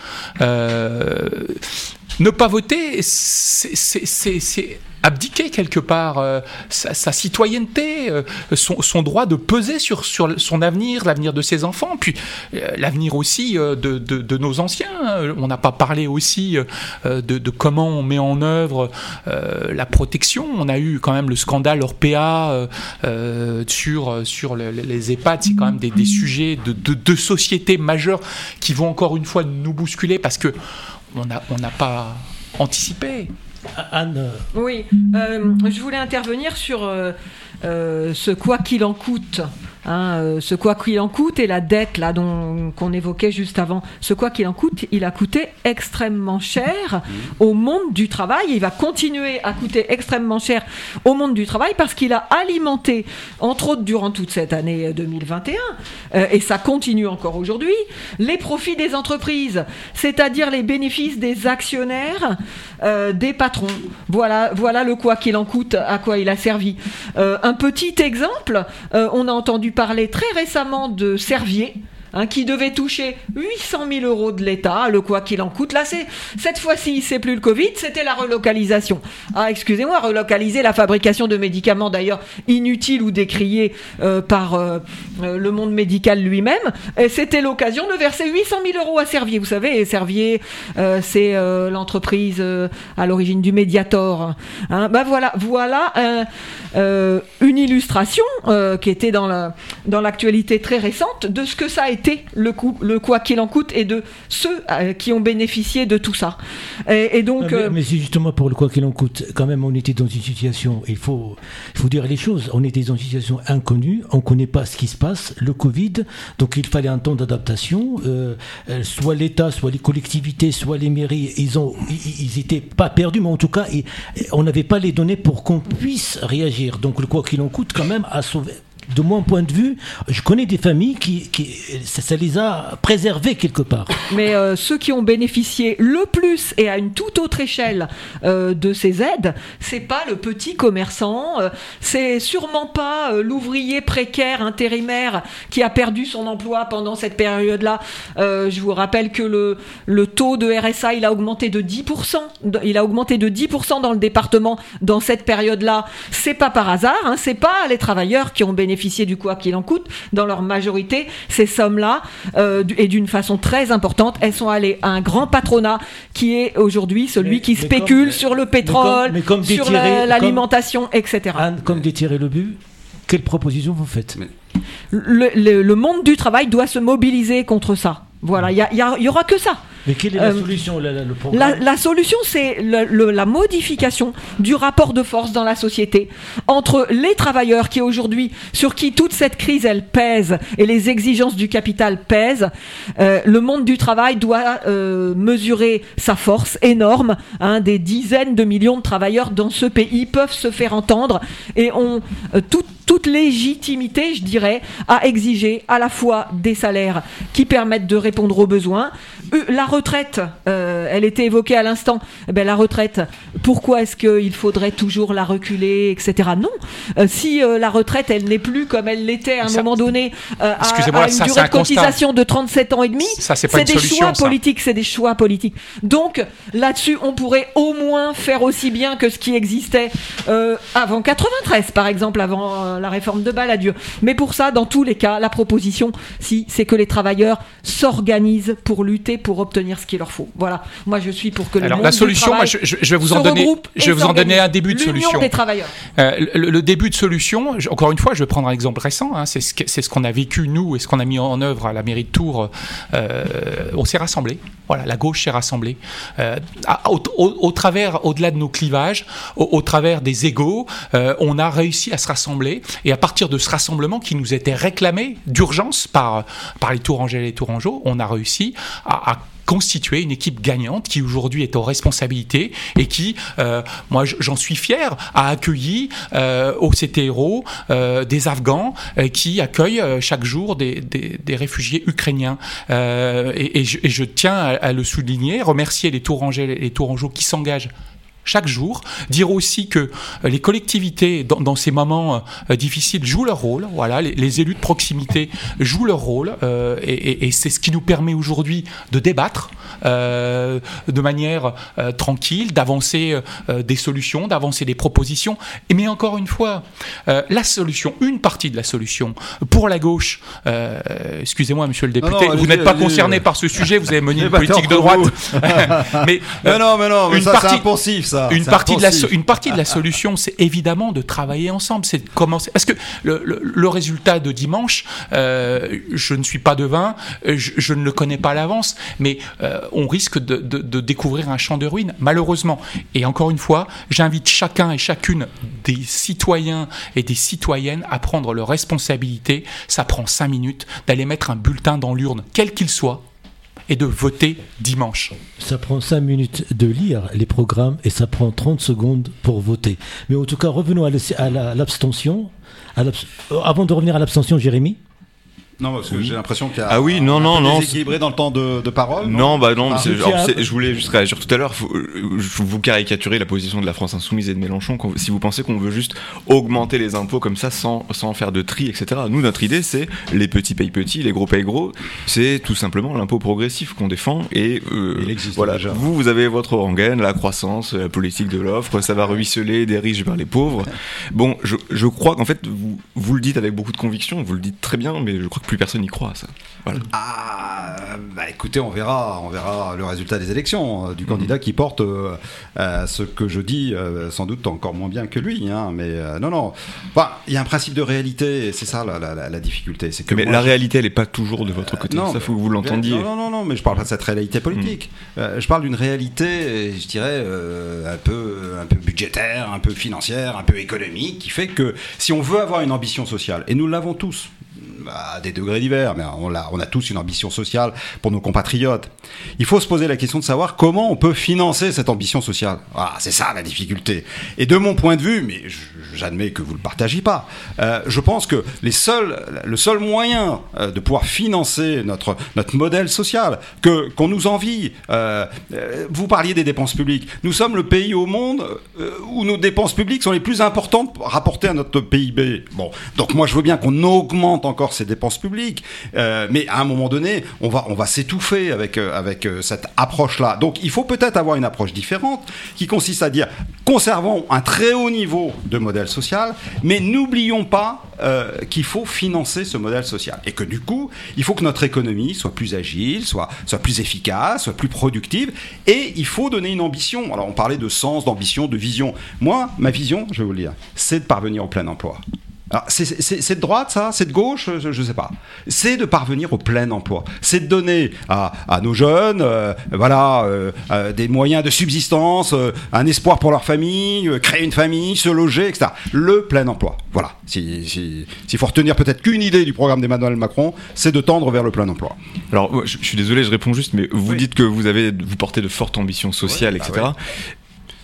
ne pas voter, c'est abdiquer quelque part euh, sa, citoyenneté, euh, son, droit de peser sur, son avenir, l'avenir de ses enfants, puis euh, l'avenir aussi de, nos anciens. On n'a pas parlé aussi de, comment on met en œuvre la protection. On a eu quand même le scandale Orpea sur, les EHPAD. C'est quand même des, sujets de, de société majeures qui vont encore une fois nous bousculer parce que on n'a on pas anticipé. Anne. Oui, euh, je voulais intervenir sur euh, euh, ce quoi qu'il en coûte. Hein, euh, ce quoi qu'il en coûte et la dette là dont qu'on évoquait juste avant, ce quoi qu'il en coûte, il a coûté extrêmement cher mmh. au monde du travail. il va continuer à coûter extrêmement cher au monde du travail parce qu'il a alimenté, entre autres durant toute cette année 2021, euh, et ça continue encore aujourd'hui, les profits des entreprises, c'est-à-dire les bénéfices des actionnaires, des patrons. Voilà, voilà le quoi qu'il en coûte, à quoi il a servi. un petit exemple, on a entendu parler très récemment de Servier, Qui devait toucher 800 000 euros de l'État, le quoi qu'il en coûte. Là, c'est cette fois-ci, c'est plus le Covid, c'était la relocalisation. Ah, excusez-moi, relocaliser la fabrication de médicaments, d'ailleurs inutiles ou décriés euh, par euh, euh, le monde médical lui-même. C'était l'occasion de verser 800 000 euros à Servier. Vous savez, Servier, c'est l'entreprise à l'origine du Mediator. Hein. Ben voilà, voilà une illustration qui était dans l'actualité dans très récente de ce que ça a été le, coup, le quoi qu'il en coûte et de ceux euh, qui ont bénéficié de tout ça. Et, donc, mais, euh, c'est justement pour le quoi qu'il en coûte. Quand même, on était dans une situation, il faut, il faut dire les choses, on était dans une situation inconnue, on ne connaît pas ce qui se passe, le Covid, donc il fallait un temps d'adaptation. Euh, soit l'État, soit les collectivités, soit les mairies, ils ont, ils, étaient pas perdus, mais en tout cas, on n'avait pas les données pour qu'on puisse réagir. Donc le quoi qu'il en coûte, quand même, a sauvé de mon point de vue, je connais des familles qui, ça, les a préservées quelque part. Mais euh, ceux qui ont bénéficié le plus et à une toute autre échelle euh, de ces aides, c'est pas le petit commerçant, euh, c'est sûrement pas l'ouvrier précaire intérimaire qui a perdu son emploi pendant cette période-là. je vous rappelle que le, le taux de RSA, il a augmenté de 10%. Il a augmenté de 10% dans le département dans cette période-là. C'est pas par hasard, hein, c'est pas les travailleurs qui ont bénéficié du quoi qu'il en coûte. Dans leur majorité, ces sommes-là, euh, et d'une façon très importante, elles sont allées à un grand patronat qui est aujourd'hui celui qui spécule sur le pétrole, sur l'alimentation, etc. Anne, comme détirer le but, quelle proposition vous faites? Le, monde du travail doit se mobiliser contre ça. Voilà, il n'y aura que ça. Mais quelle est la euh, solution la, solution, c'est la modification du rapport de force dans la société entre les travailleurs qui aujourd'hui, sur qui toute cette crise elle pèse et les exigences du capital pèsent. Euh, le monde du travail doit euh, mesurer sa force énorme. Hein, des dizaines de millions de travailleurs dans ce pays peuvent se faire entendre et ont toute toute légitimité, je dirais, à exiger à la fois des salaires qui permettent de répondre aux besoins, la retraite, euh, elle était évoquée à l'instant. Eh ben, la retraite, pourquoi est-ce qu'il faudrait toujours la reculer, etc. Non. Euh, si euh, la retraite, elle n'est plus comme elle l'était à un moment donné, à, une durée de cotisation de 37 ans et demi, c'est des choix politiques. C'est des choix politiques. Donc là-dessus, on pourrait au moins faire aussi bien que ce qui existait avant 93, par exemple, avant la réforme de Balladur. Mais pour ça, dans tous les cas, la proposition, si, c'est que les travailleurs s'organisent pour lutter pour obtenir ce qu'il leur faut. Voilà. Moi, je suis pour que le Alors, la solution, moi, je, vais vous en donner, je vais vous en donner un début de solution. des travailleurs. Euh, le, début de solution, encore une fois, je vais prendre un exemple récent. Hein, c'est ce c'est ce qu'on a vécu nous et ce qu'on a mis en œuvre à la mairie de Tours. Euh, on s'est rassemblés. Voilà, la gauche s'est rassemblée. Euh, au, travers, au-delà de nos clivages, au, travers des égaux, on a réussi à se rassembler. Et à partir de ce rassemblement qui nous était réclamé d'urgence par par les Tourangais et les Tourangeaux, on a réussi à à, constituer une équipe gagnante qui aujourd'hui est aux responsabilités et qui, euh, moi j'en suis fier, a accueilli euh, au CTRO euh, des Afghans qui accueillent chaque jour des, des, réfugiés ukrainiens. Et, je, tiens à, le souligner, remercier les Tourangais et les Tourangeaux qui s'engagent chaque jour. Dire aussi que euh, les collectivités, dans, ces moments euh, difficiles, jouent leur rôle. Voilà, les, élus de proximité jouent leur rôle. Euh, et, c'est ce qui nous permet aujourd'hui de débattre de manière tranquille, d'avancer des solutions, d'avancer des propositions. Et, mais encore une fois, la solution, une partie de la solution pour la gauche, excusez-moi, monsieur le député, vous n'êtes pas concerné par ce sujet, vous avez mené une politique de droite. mais, non, mais non, mais une ça, partie, une, partie de la une partie de la solution, c'est évidemment de travailler ensemble. C'est de commencer. Parce que le, le, résultat de dimanche, euh, je ne suis pas devin, je, je ne le connais pas à l'avance, mais euh, on risque de, de, de, découvrir un champ de ruines, malheureusement. Et encore une fois, j'invite chacun et chacune des citoyens et des citoyennes à prendre leurs responsabilités. Ça prend cinq minutes d'aller mettre un bulletin dans l'urne, quel qu'il soit et de voter dimanche. Ça prend 5 minutes de lire les programmes et ça prend 30 secondes pour voter. Mais en tout cas, revenons à l'abstention. Avant de revenir à l'abstention, Jérémy non, parce que j'ai l'impression qu'il y a ah oui, non, non, non, déséquilibré dans le temps de, parole. Non, bah non, ah. je voulais juste réagir tout à l'heure. Vous caricaturez la position de la France insoumise et de Mélenchon si vous pensez qu'on veut juste augmenter les impôts comme ça sans, sans faire de tri, etc. Nous, notre idée, c'est les petits payent petits, les gros payent gros. C'est tout simplement l'impôt progressif qu'on défend et euh, il existe voilà. Déjà. Vous, vous avez votre rengaine, la croissance, la politique de l'offre, ça va ruisseler des riches vers les pauvres. Bon, je, je crois qu'en fait, vous, vous le dites avec beaucoup de conviction, vous le dites très bien, mais je crois que plus personne n'y croit à ça. Ah, bah écoutez, on verra, on verra le résultat des élections euh, du candidat qui porte euh, euh, ce que je dis, sans doute encore moins bien que lui. Hein, mais non, non. il y a un principe de réalité, et c'est ça la, difficulté. C'est que mais la réalité, elle n'est pas toujours de votre côté. ça, faut que vous l'entendiez. Non, non, non, mais je parle pas de cette réalité politique. Hmm. je parle d'une réalité, je dirais, un peu, un peu budgétaire, un peu financière, un peu économique, qui fait que si on veut avoir une ambition sociale, et nous l'avons tous, à des degrés divers, mais on a, tous une ambition sociale pour nos compatriotes. Il faut se poser la question de savoir comment on peut financer cette ambition sociale. Ah, c'est ça la difficulté. Et de mon point de vue, mais j'admets que vous ne le partagez pas, euh, je pense que les seuls, le seul moyen euh, de pouvoir financer notre, notre modèle social, que, qu'on nous envie, euh, vous parliez des dépenses publiques, nous sommes le pays au monde où nos dépenses publiques sont les plus importantes rapportées à notre PIB. Bon, donc moi je veux bien qu'on augmente encore ces dépenses publiques, euh, mais à un moment donné, on va, on va s'étouffer avec, euh, avec euh, cette approche-là. Donc il faut peut-être avoir une approche différente qui consiste à dire conservons un très haut niveau de modèle social, mais n'oublions pas qu'il faut financer ce modèle social et que du coup, il faut que notre économie soit plus agile, soit, soit plus efficace, soit plus productive et il faut donner une ambition. Alors on parlait de sens, d'ambition, de vision. Moi, ma vision, je vais vous le dire, c'est de parvenir au plein emploi. C'est de droite, ça? C'est de gauche? Je ne sais pas. C'est de parvenir au plein emploi. C'est de donner à, à nos jeunes euh, voilà, euh, euh, des moyens de subsistance, un espoir pour leur famille, créer une famille, se loger, etc. Le plein emploi. Voilà. S'il si, si, faut retenir peut-être qu'une idée du programme d'Emmanuel Macron, c'est de tendre vers le plein emploi. Alors, je, je, suis désolé, je réponds juste, mais vous oui. dites que vous, avez, vous portez de fortes ambitions sociales, oui, etc. Bah oui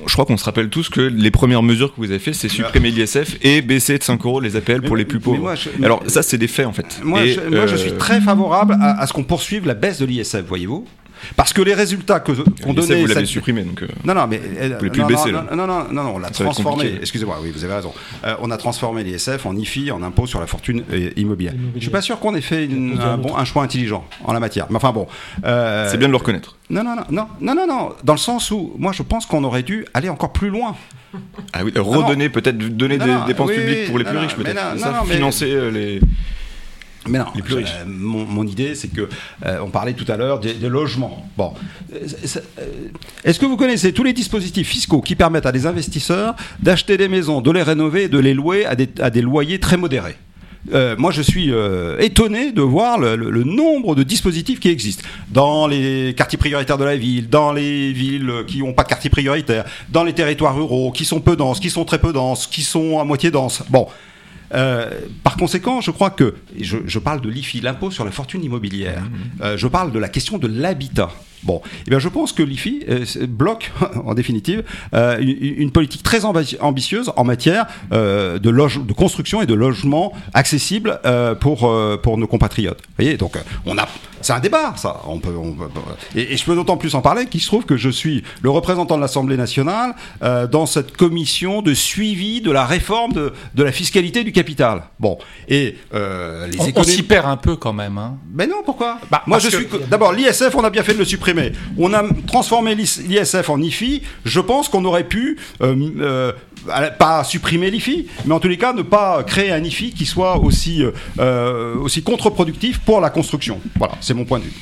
je crois qu'on se rappelle tous que les premières mesures que vous avez fait, c'est supprimer l'ISF et baisser de 5 euros les APL pour les plus pauvres. Moi, je, Alors ça, c'est des faits en fait. Moi, et, je, moi euh... je, suis très favorable à, à ce qu'on poursuive la baisse de l'ISF, voyez-vous. Parce que les résultats que qu'on donnait, vous l'avez cette... supprimé donc. Euh, non non mais vous pouvez plus baisser non, non, non non non on l'a transformé. Excusez-moi, oui vous avez raison. Euh, on a transformé l'ISF en IFI, en impôt sur la fortune immobilière. Je suis pas sûr qu'on ait fait une, un, bon, un choix intelligent en la matière. Mais enfin bon. Euh... C'est bien de le reconnaître. Non non non non non non dans le sens où moi je pense qu'on aurait dû aller encore plus loin. Ah oui, redonner peut-être donner des dépenses oui, publiques pour les plus riches peut-être. Financer euh, les mais non, euh, mon, mon, idée, c'est que euh, on parlait tout à l'heure des, des, logements. Bon, est-ce que vous connaissez tous les dispositifs fiscaux qui permettent à des investisseurs d'acheter des maisons, de les rénover et de les louer à des, à des loyers très modérés? Euh, moi, je suis euh, étonné de voir le, le, le, nombre de dispositifs qui existent. Dans les quartiers prioritaires de la ville, dans les villes qui n'ont pas de quartier prioritaire, dans les territoires ruraux, qui sont peu denses, qui sont très peu denses, qui sont à moitié denses. Bon, euh, par conséquent, je crois que, je, je parle de l'IFI, l'impôt sur la fortune immobilière, mmh. euh, je parle de la question de l'habitat. Bon, eh bien, je pense que l'IFI euh, bloque, en définitive, euh, une, politique très ambitieuse en matière euh, de, loge, de construction et de logement accessible euh, pour, pour nos compatriotes. Vous voyez, donc on a, c'est un débat, ça. On peut, on peut et, et, je peux d'autant plus en parler qu'il se trouve que je suis le représentant de l'Assemblée nationale dans cette commission de suivi de la réforme de, de la fiscalité du capital. Bon, et les économies... on s'y perd un peu quand même. Hein. Mais non, pourquoi? Bah, Moi, je suis d'abord l'ISF, on a bien fait de le supprimer On a transformé l'ISF en IFI. Je pense qu'on aurait pu, euh, euh, pas supprimer l'IFI, mais en tous les cas ne pas créer un IFI qui soit aussi, euh, aussi contre-productif pour la construction. Voilà, c'est mon point de vue.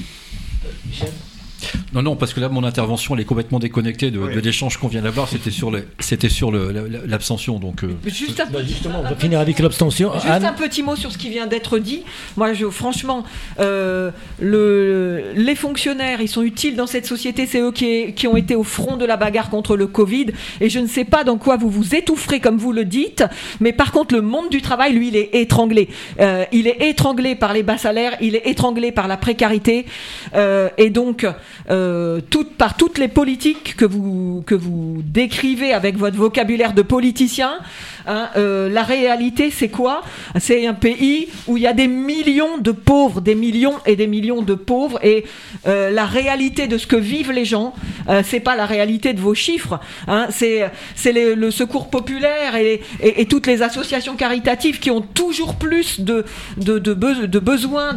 Non, non, parce que là, mon intervention, elle est complètement déconnectée de, oui. de l'échange qu'on vient d'avoir. C'était sur c'était sur l'abstention. Donc, euh... juste un, bah justement, on va finir avec l'abstention. Juste Anne. un petit mot sur ce qui vient d'être dit. Moi, je, franchement, euh, le, les fonctionnaires, ils sont utiles dans cette société. C'est eux qui, qui, ont été au front de la bagarre contre le Covid. Et je ne sais pas dans quoi vous vous étoufferez, comme vous le dites. Mais par contre, le monde du travail, lui, il est étranglé. Euh, il est étranglé par les bas salaires. Il est étranglé par la précarité. Euh, et donc. Euh, par toutes les politiques que vous, que vous décrivez avec votre vocabulaire de politicien. Hein, euh, la réalité, c'est quoi? C'est un pays où il y a des millions de pauvres, des millions et des millions de pauvres, et euh, la réalité de ce que vivent les gens, euh, c'est pas la réalité de vos chiffres. Hein, c'est le secours populaire et, toutes les associations caritatives qui ont toujours plus de de, de, be de besoins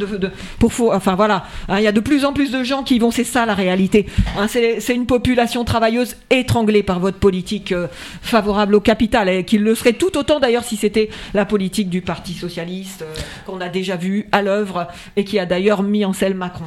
enfin voilà. Hein, il y a de plus en plus de gens qui vont. C'est ça la réalité. C'est une population travailleuse étranglée par votre politique euh, favorable au capital et qui le serait tout autant d'ailleurs si c'était la politique du Parti socialiste euh, qu'on a déjà vu à l'œuvre et qui a d'ailleurs mis en selle Macron.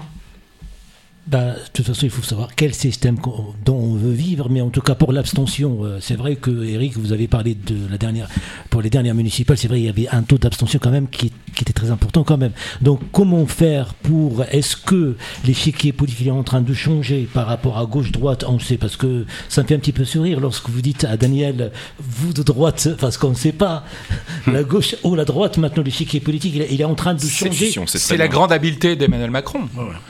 Bah, de toute façon, il faut savoir quel système dont on veut vivre, mais en tout cas pour l'abstention, euh, c'est vrai que Eric, vous avez parlé de la dernière, pour les dernières municipales, c'est vrai il y avait un taux d'abstention quand même qui, était très important quand même. Donc comment faire pour, est-ce que l'échiquier politique est en train de changer par rapport à gauche-droite On sait parce que ça me fait un petit peu sourire lorsque vous dites à Daniel, vous de droite, parce qu'on ne sait pas la gauche ou la droite. Maintenant l'échiquier politique, il, est en train de changer. C'est la grande habileté d'Emmanuel Macron.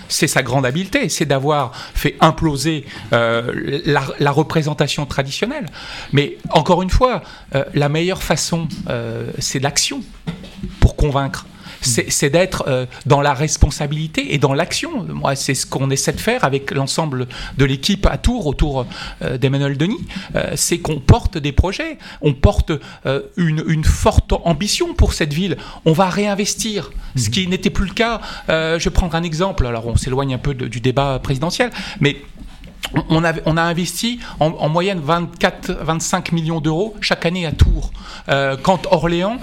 C'est sa grande habileté c'est d'avoir fait imploser euh, la, représentation traditionnelle. Mais encore une fois, euh, la meilleure façon, euh, c'est l'action pour convaincre c'est d'être euh, dans la responsabilité et dans l'action. Moi, c'est ce qu'on essaie de faire avec l'ensemble de l'équipe à Tours, autour euh, d'Emmanuel Denis. Euh, c'est qu'on porte des projets, on porte une, forte ambition pour cette ville. On va réinvestir, ce qui n'était plus le cas. je vais prendre un exemple. Alors, on s'éloigne un peu du débat présidentiel, mais on a, investi en, moyenne 24-25 millions d'euros chaque année à Tours, euh, quand Orléans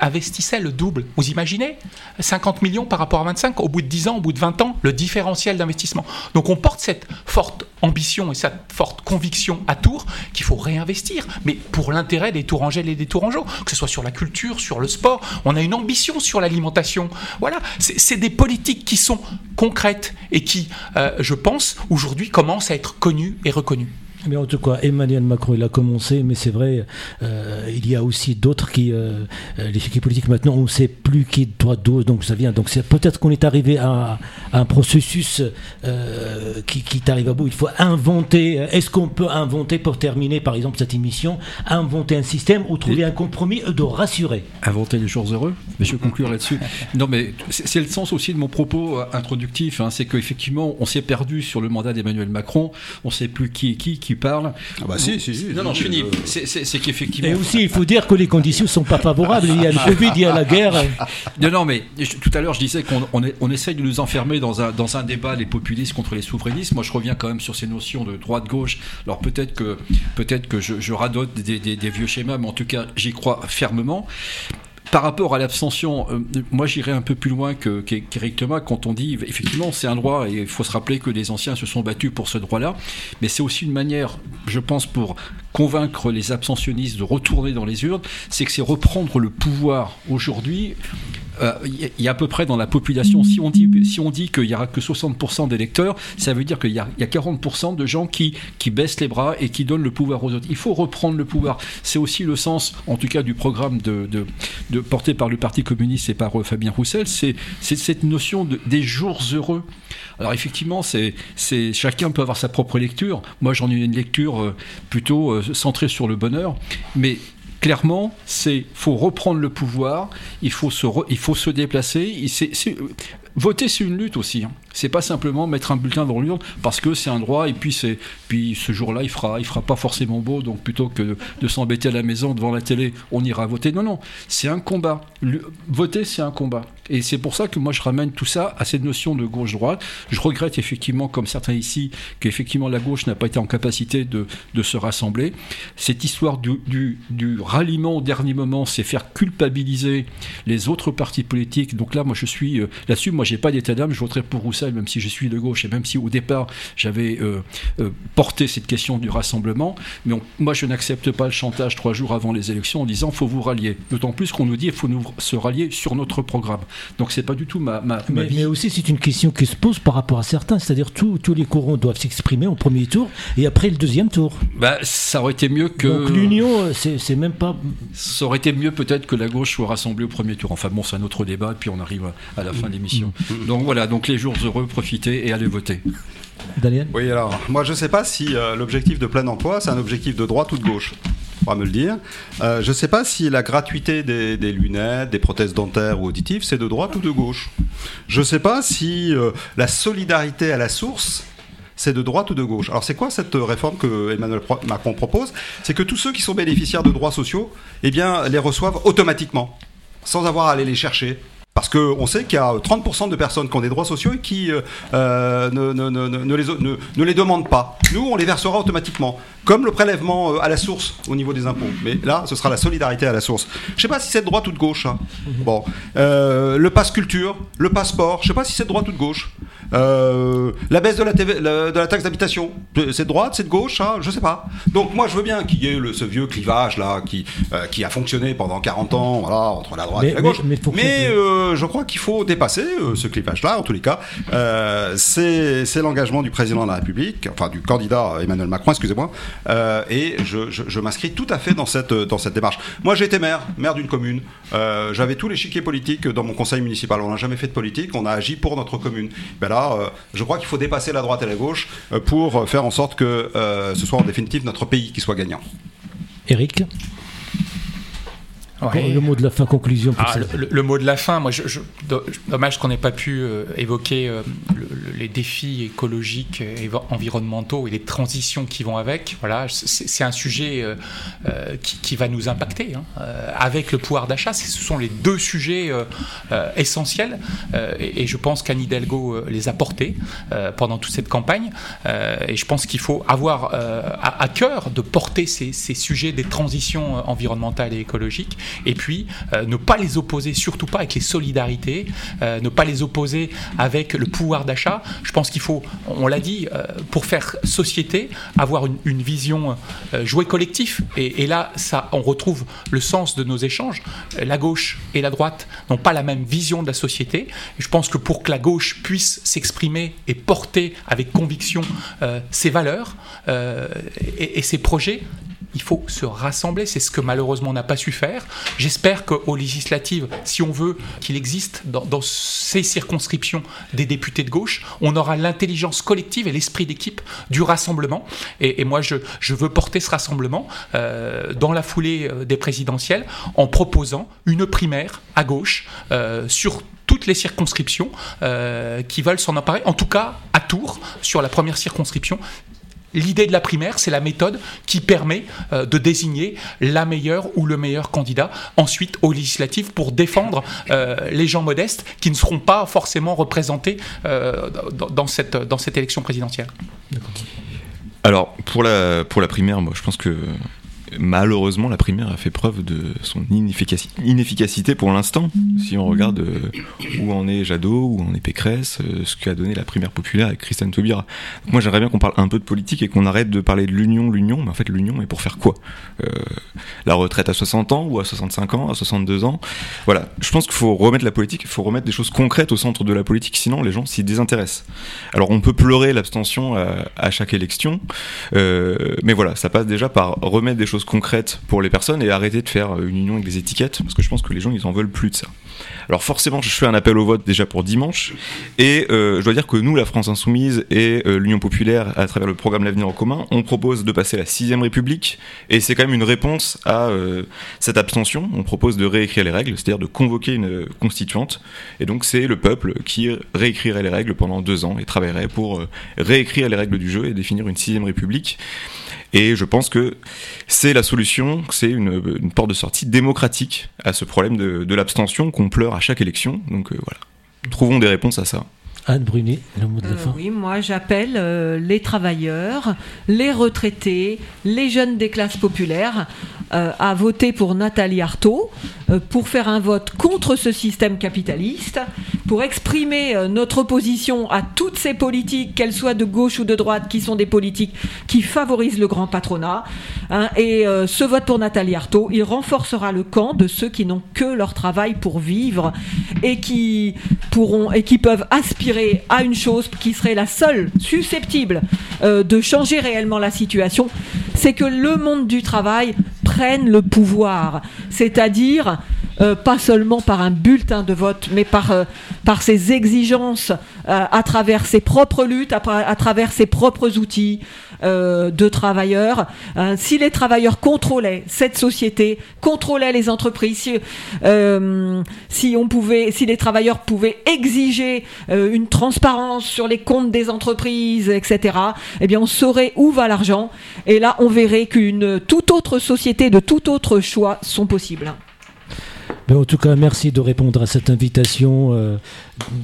investissait le double. Vous imaginez? 50 millions par rapport à 25 au bout de 10 ans, au bout de 20 ans, le différentiel d'investissement. Donc on porte cette forte ambition et cette forte conviction à Tours qu'il faut réinvestir, mais pour l'intérêt des Tourangelles et des Tourangeaux, que ce soit sur la culture, sur le sport, on a une ambition sur l'alimentation. Voilà, c'est des politiques qui sont concrètes et qui, euh, je pense, aujourd'hui commencent à être connues et reconnues. Mais en tout cas, Emmanuel Macron, il a commencé, mais c'est vrai, euh, il y a aussi d'autres qui, euh, euh l'échiquier politique maintenant, on ne sait plus qui doit d'où, donc ça vient. Donc c'est peut-être qu'on est arrivé à, un processus euh, qui, qui arrive à bout. Il faut inventer. Est-ce qu'on peut inventer, pour terminer, par exemple, cette émission, inventer un système ou trouver un compromis de rassurer? Inventer les jours heureux? Mais je vais conclure là-dessus. Non, mais c'est le sens aussi de mon propos introductif. Hein, c'est qu'effectivement, on s'est perdu sur le mandat d'Emmanuel Macron. On ne sait plus qui est qui, qui parle. Ah bah si, si, si. Non, non, je finis. C'est qu'effectivement. Et aussi, il faut dire que les conditions ne sont pas favorables. Il y a le Covid, il y a la guerre. Non, non, mais tout à l'heure, je disais qu'on on, essaye de nous enfermer dans un, dans un débat, les populistes contre les souverainistes. Moi, je reviens quand même sur ces notions de droite-gauche. Alors peut-être que, peut que je, je radote des, des vieux schémas, mais en tout cas, j'y crois fermement. Par rapport à l'abstention, euh, moi j'irais un peu plus loin qu'Éric Thomas quand on dit effectivement c'est un droit et il faut se rappeler que les anciens se sont battus pour ce droit-là, mais c'est aussi une manière, je pense, pour convaincre les abstentionnistes de retourner dans les urnes, c'est que c'est reprendre le pouvoir aujourd'hui il y a à peu près dans la population, si on dit, si dit qu'il n'y aura que 60% d'électeurs, ça veut dire qu'il y, a 40% de gens qui, baissent les bras et qui donnent le pouvoir aux autres. Il faut reprendre le pouvoir. C'est aussi le sens, en tout cas, du programme porté par le Parti communiste et par euh, Fabien Roussel, c'est cette notion de, des jours heureux. Alors effectivement, chacun peut avoir sa propre lecture. Moi, j'en ai une lecture euh, plutôt centrée sur le bonheur, mais clairement, c'est faut reprendre le pouvoir, il faut se, il faut se déplacer. Voter, c'est une lutte aussi. Hein. C'est pas simplement mettre un bulletin dans l'urne parce que c'est un droit et puis c'est puis ce jour-là il fera il fera pas forcément beau donc plutôt que de s'embêter à la maison devant la télé on ira voter. Non non, c'est un combat. voter c'est un combat. Et c'est pour ça que moi je ramène tout ça à cette notion de gauche-droite. Je regrette effectivement, comme certains ici, qu'effectivement la gauche n'a pas été en capacité de, de se rassembler. Cette histoire du, du, du ralliement au dernier moment, c'est faire culpabiliser les autres partis politiques. Donc là, moi je suis euh, là-dessus, moi j'ai pas d'état d'âme, je voterai pour Roussel, même si je suis de gauche et même si au départ j'avais euh, euh, porté cette question du rassemblement. Mais moi je n'accepte pas le chantage trois jours avant les élections en disant faut vous rallier. D'autant plus qu'on nous dit il faut nous se rallier sur notre programme. Donc c'est pas du tout ma, ma, mais, vie. Mais aussi c'est une question qui se pose par rapport à certains, c'est-à-dire tous les courants doivent s'exprimer au premier tour et après le deuxième tour. Bah ça aurait été mieux que. Donc l'union, c'est même pas. Ça aurait été mieux peut-être que la gauche soit rassemblée au premier tour. Enfin bon, c'est un autre débat, et puis on arrive à la fin de l'émission. Donc voilà, donc les jours heureux, profitez et allez voter. Daniel Oui, alors, moi je ne sais pas si euh, l'objectif de plein emploi, c'est un objectif de droite ou de gauche pourra me le dire. Euh, je ne sais pas si la gratuité des, lunettes, des prothèses dentaires ou auditives, c'est de droite ou de gauche. Je ne sais pas si euh, la solidarité à la source, c'est de droite ou de gauche. Alors c'est quoi cette réforme que Emmanuel Macron propose? C'est que tous ceux qui sont bénéficiaires de droits sociaux, eh bien, les reçoivent automatiquement, sans avoir à aller les chercher. Parce qu'on sait qu'il y a 30% de personnes qui ont des droits sociaux et qui euh, euh, ne, ne, ne, ne, les, ne, les, demandent pas. Nous, on les versera automatiquement, comme le prélèvement euh, à la source au niveau des impôts. Mais là, ce sera la solidarité à la source. Je ne sais pas si c'est de droite ou de gauche. Hein. Mhm. Bon, le passe culture, le passeport, je ne sais pas si c'est de droite ou de gauche. La baisse de la, de la taxe d'habitation, c'est de droite, c'est de gauche, hein, je sais pas. Donc moi je veux bien qu'il y ait le, ce vieux clivage là qui, qui a fonctionné pendant 40 ans voilà, entre la droite et la gauche. Mais, mais, je crois qu'il faut dépasser ce clivage là, en tous les cas. c'est l'engagement du président de la République, enfin du candidat Emmanuel Macron, excusez-moi, et je, je, je m'inscris tout à fait dans cette, dans cette démarche. Moi j'ai été maire, maire d'une commune. Euh, j'avais tous les chiquiers politiques dans mon conseil municipal. On n'a jamais fait de politique, on a agi pour notre commune. Ben là, euh, je crois qu'il faut dépasser la droite et la gauche euh, pour faire en sorte que ce soit en définitive notre pays qui soit gagnant. Eric le mot de la fin, conclusion. Ah, le, mot de la fin, moi, je, dommage qu'on n'ait pas pu euh, évoquer euh, les défis écologiques et environnementaux et les transitions qui vont avec. Voilà, c'est un sujet euh, qui, va nous impacter. Hein. avec le pouvoir d'achat, ce sont les deux sujets essentiels et, je pense qu'Anne Hidalgo les a portés pendant toute cette campagne. et je pense qu'il faut avoir à, cœur de porter ces, ces sujets des transitions environnementales et écologiques et puis euh, ne pas les opposer, surtout pas avec les solidarités, euh, ne pas les opposer avec le pouvoir d'achat. Je pense qu'il faut, on l'a dit, euh, pour faire société, avoir une, vision jouer collectif. Et, là, ça, on retrouve le sens de nos échanges. La gauche et la droite n'ont pas la même vision de la société. je pense que pour que la gauche puisse s'exprimer et porter avec conviction ses valeurs et ses projets, il faut se rassembler. C'est ce que malheureusement on n'a pas su faire. J'espère qu'aux législatives, si on veut qu'il existe dans, ces circonscriptions des députés de gauche, on aura l'intelligence collective et l'esprit d'équipe du rassemblement. Et, moi, je, veux porter ce rassemblement euh, dans la foulée euh, des présidentielles en proposant une primaire à gauche euh, sur toutes les circonscriptions qui veulent s'en emparer, en tout cas à Tours, sur la première circonscription, L'idée de la primaire, c'est la méthode qui permet euh, de désigner la meilleure ou le meilleur candidat ensuite aux législatives pour défendre euh, les gens modestes qui ne seront pas forcément représentés euh, dans, cette, élection présidentielle. Alors, pour la, pour la primaire, moi, je pense que malheureusement, la primaire a fait preuve de son inefficacité pour l'instant. Si on regarde euh, où en est Jadot, où en est Pécresse, euh, ce qu'a donné la primaire populaire avec Christiane Taubira. moi, j'aimerais bien qu'on parle un peu de politique et qu'on arrête de parler de l'union, l'union. Mais en fait, l'union est pour faire quoi? Euh, La retraite à 60 ans ou à 65 ans, à 62 ans? Voilà. Je pense qu'il faut remettre la politique, il faut remettre des choses concrètes au centre de la politique, sinon les gens s'y désintéressent. Alors, on peut pleurer l'abstention à, chaque élection, mais voilà, ça passe déjà par remettre des choses concrètes pour les personnes et arrêter de faire une union avec des étiquettes parce que je pense que les gens ils en veulent plus de ça. Alors forcément je fais un appel au vote déjà pour dimanche et euh, je dois dire que nous la France Insoumise et euh, l'Union Populaire à travers le programme L'avenir en commun on propose de passer la 6 République et c'est quand même une réponse à euh, cette abstention. On propose de réécrire les règles, c'est-à-dire de convoquer une constituante et donc c'est le peuple qui réécrirait les règles pendant deux ans et travaillerait pour réécrire les règles du jeu et définir une 6 République. Et je pense que c'est la solution, c'est une, porte de sortie démocratique à ce problème de, l'abstention qu'on pleure à chaque élection. Donc euh, voilà, trouvons des réponses à ça. Anne Brunet, le mot de la euh, fin. oui, moi j'appelle euh, les travailleurs, les retraités, les jeunes des classes populaires à voter pour Nathalie Arthaud, pour faire un vote contre ce système capitaliste, pour exprimer euh, notre opposition à toutes ces politiques, qu'elles soient de gauche ou de droite, qui sont des politiques qui favorisent le grand patronat. Hein, et euh, ce vote pour Nathalie Arthaud, il renforcera le camp de ceux qui n'ont que leur travail pour vivre et qui pourront et qui peuvent aspirer à une chose qui serait la seule susceptible euh, de changer réellement la situation, c'est que le monde du travail prenne le pouvoir, c'est-à-dire euh, pas seulement par un bulletin de vote, mais par, euh, par ses exigences euh, à travers ses propres luttes, à, travers ses propres outils de travailleurs. si les travailleurs contrôlaient cette société, contrôlaient les entreprises, si, si, on pouvait, si les travailleurs pouvaient exiger une transparence sur les comptes des entreprises, etc., eh bien on saurait où va l'argent. Et là, on verrait qu'une toute autre société de tout autre choix sont possibles. En tout cas, merci de répondre à cette invitation. Euh,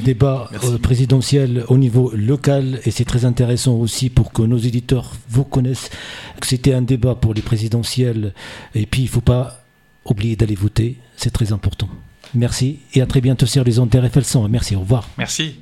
débat euh, présidentiel au niveau local et c'est très intéressant aussi pour que nos éditeurs vous connaissent que c'était un débat pour les présidentielles et puis il ne faut pas oublier d'aller voter, c'est très important. Merci et à très bientôt sur les ondes RFL 100. Merci, au revoir. Merci.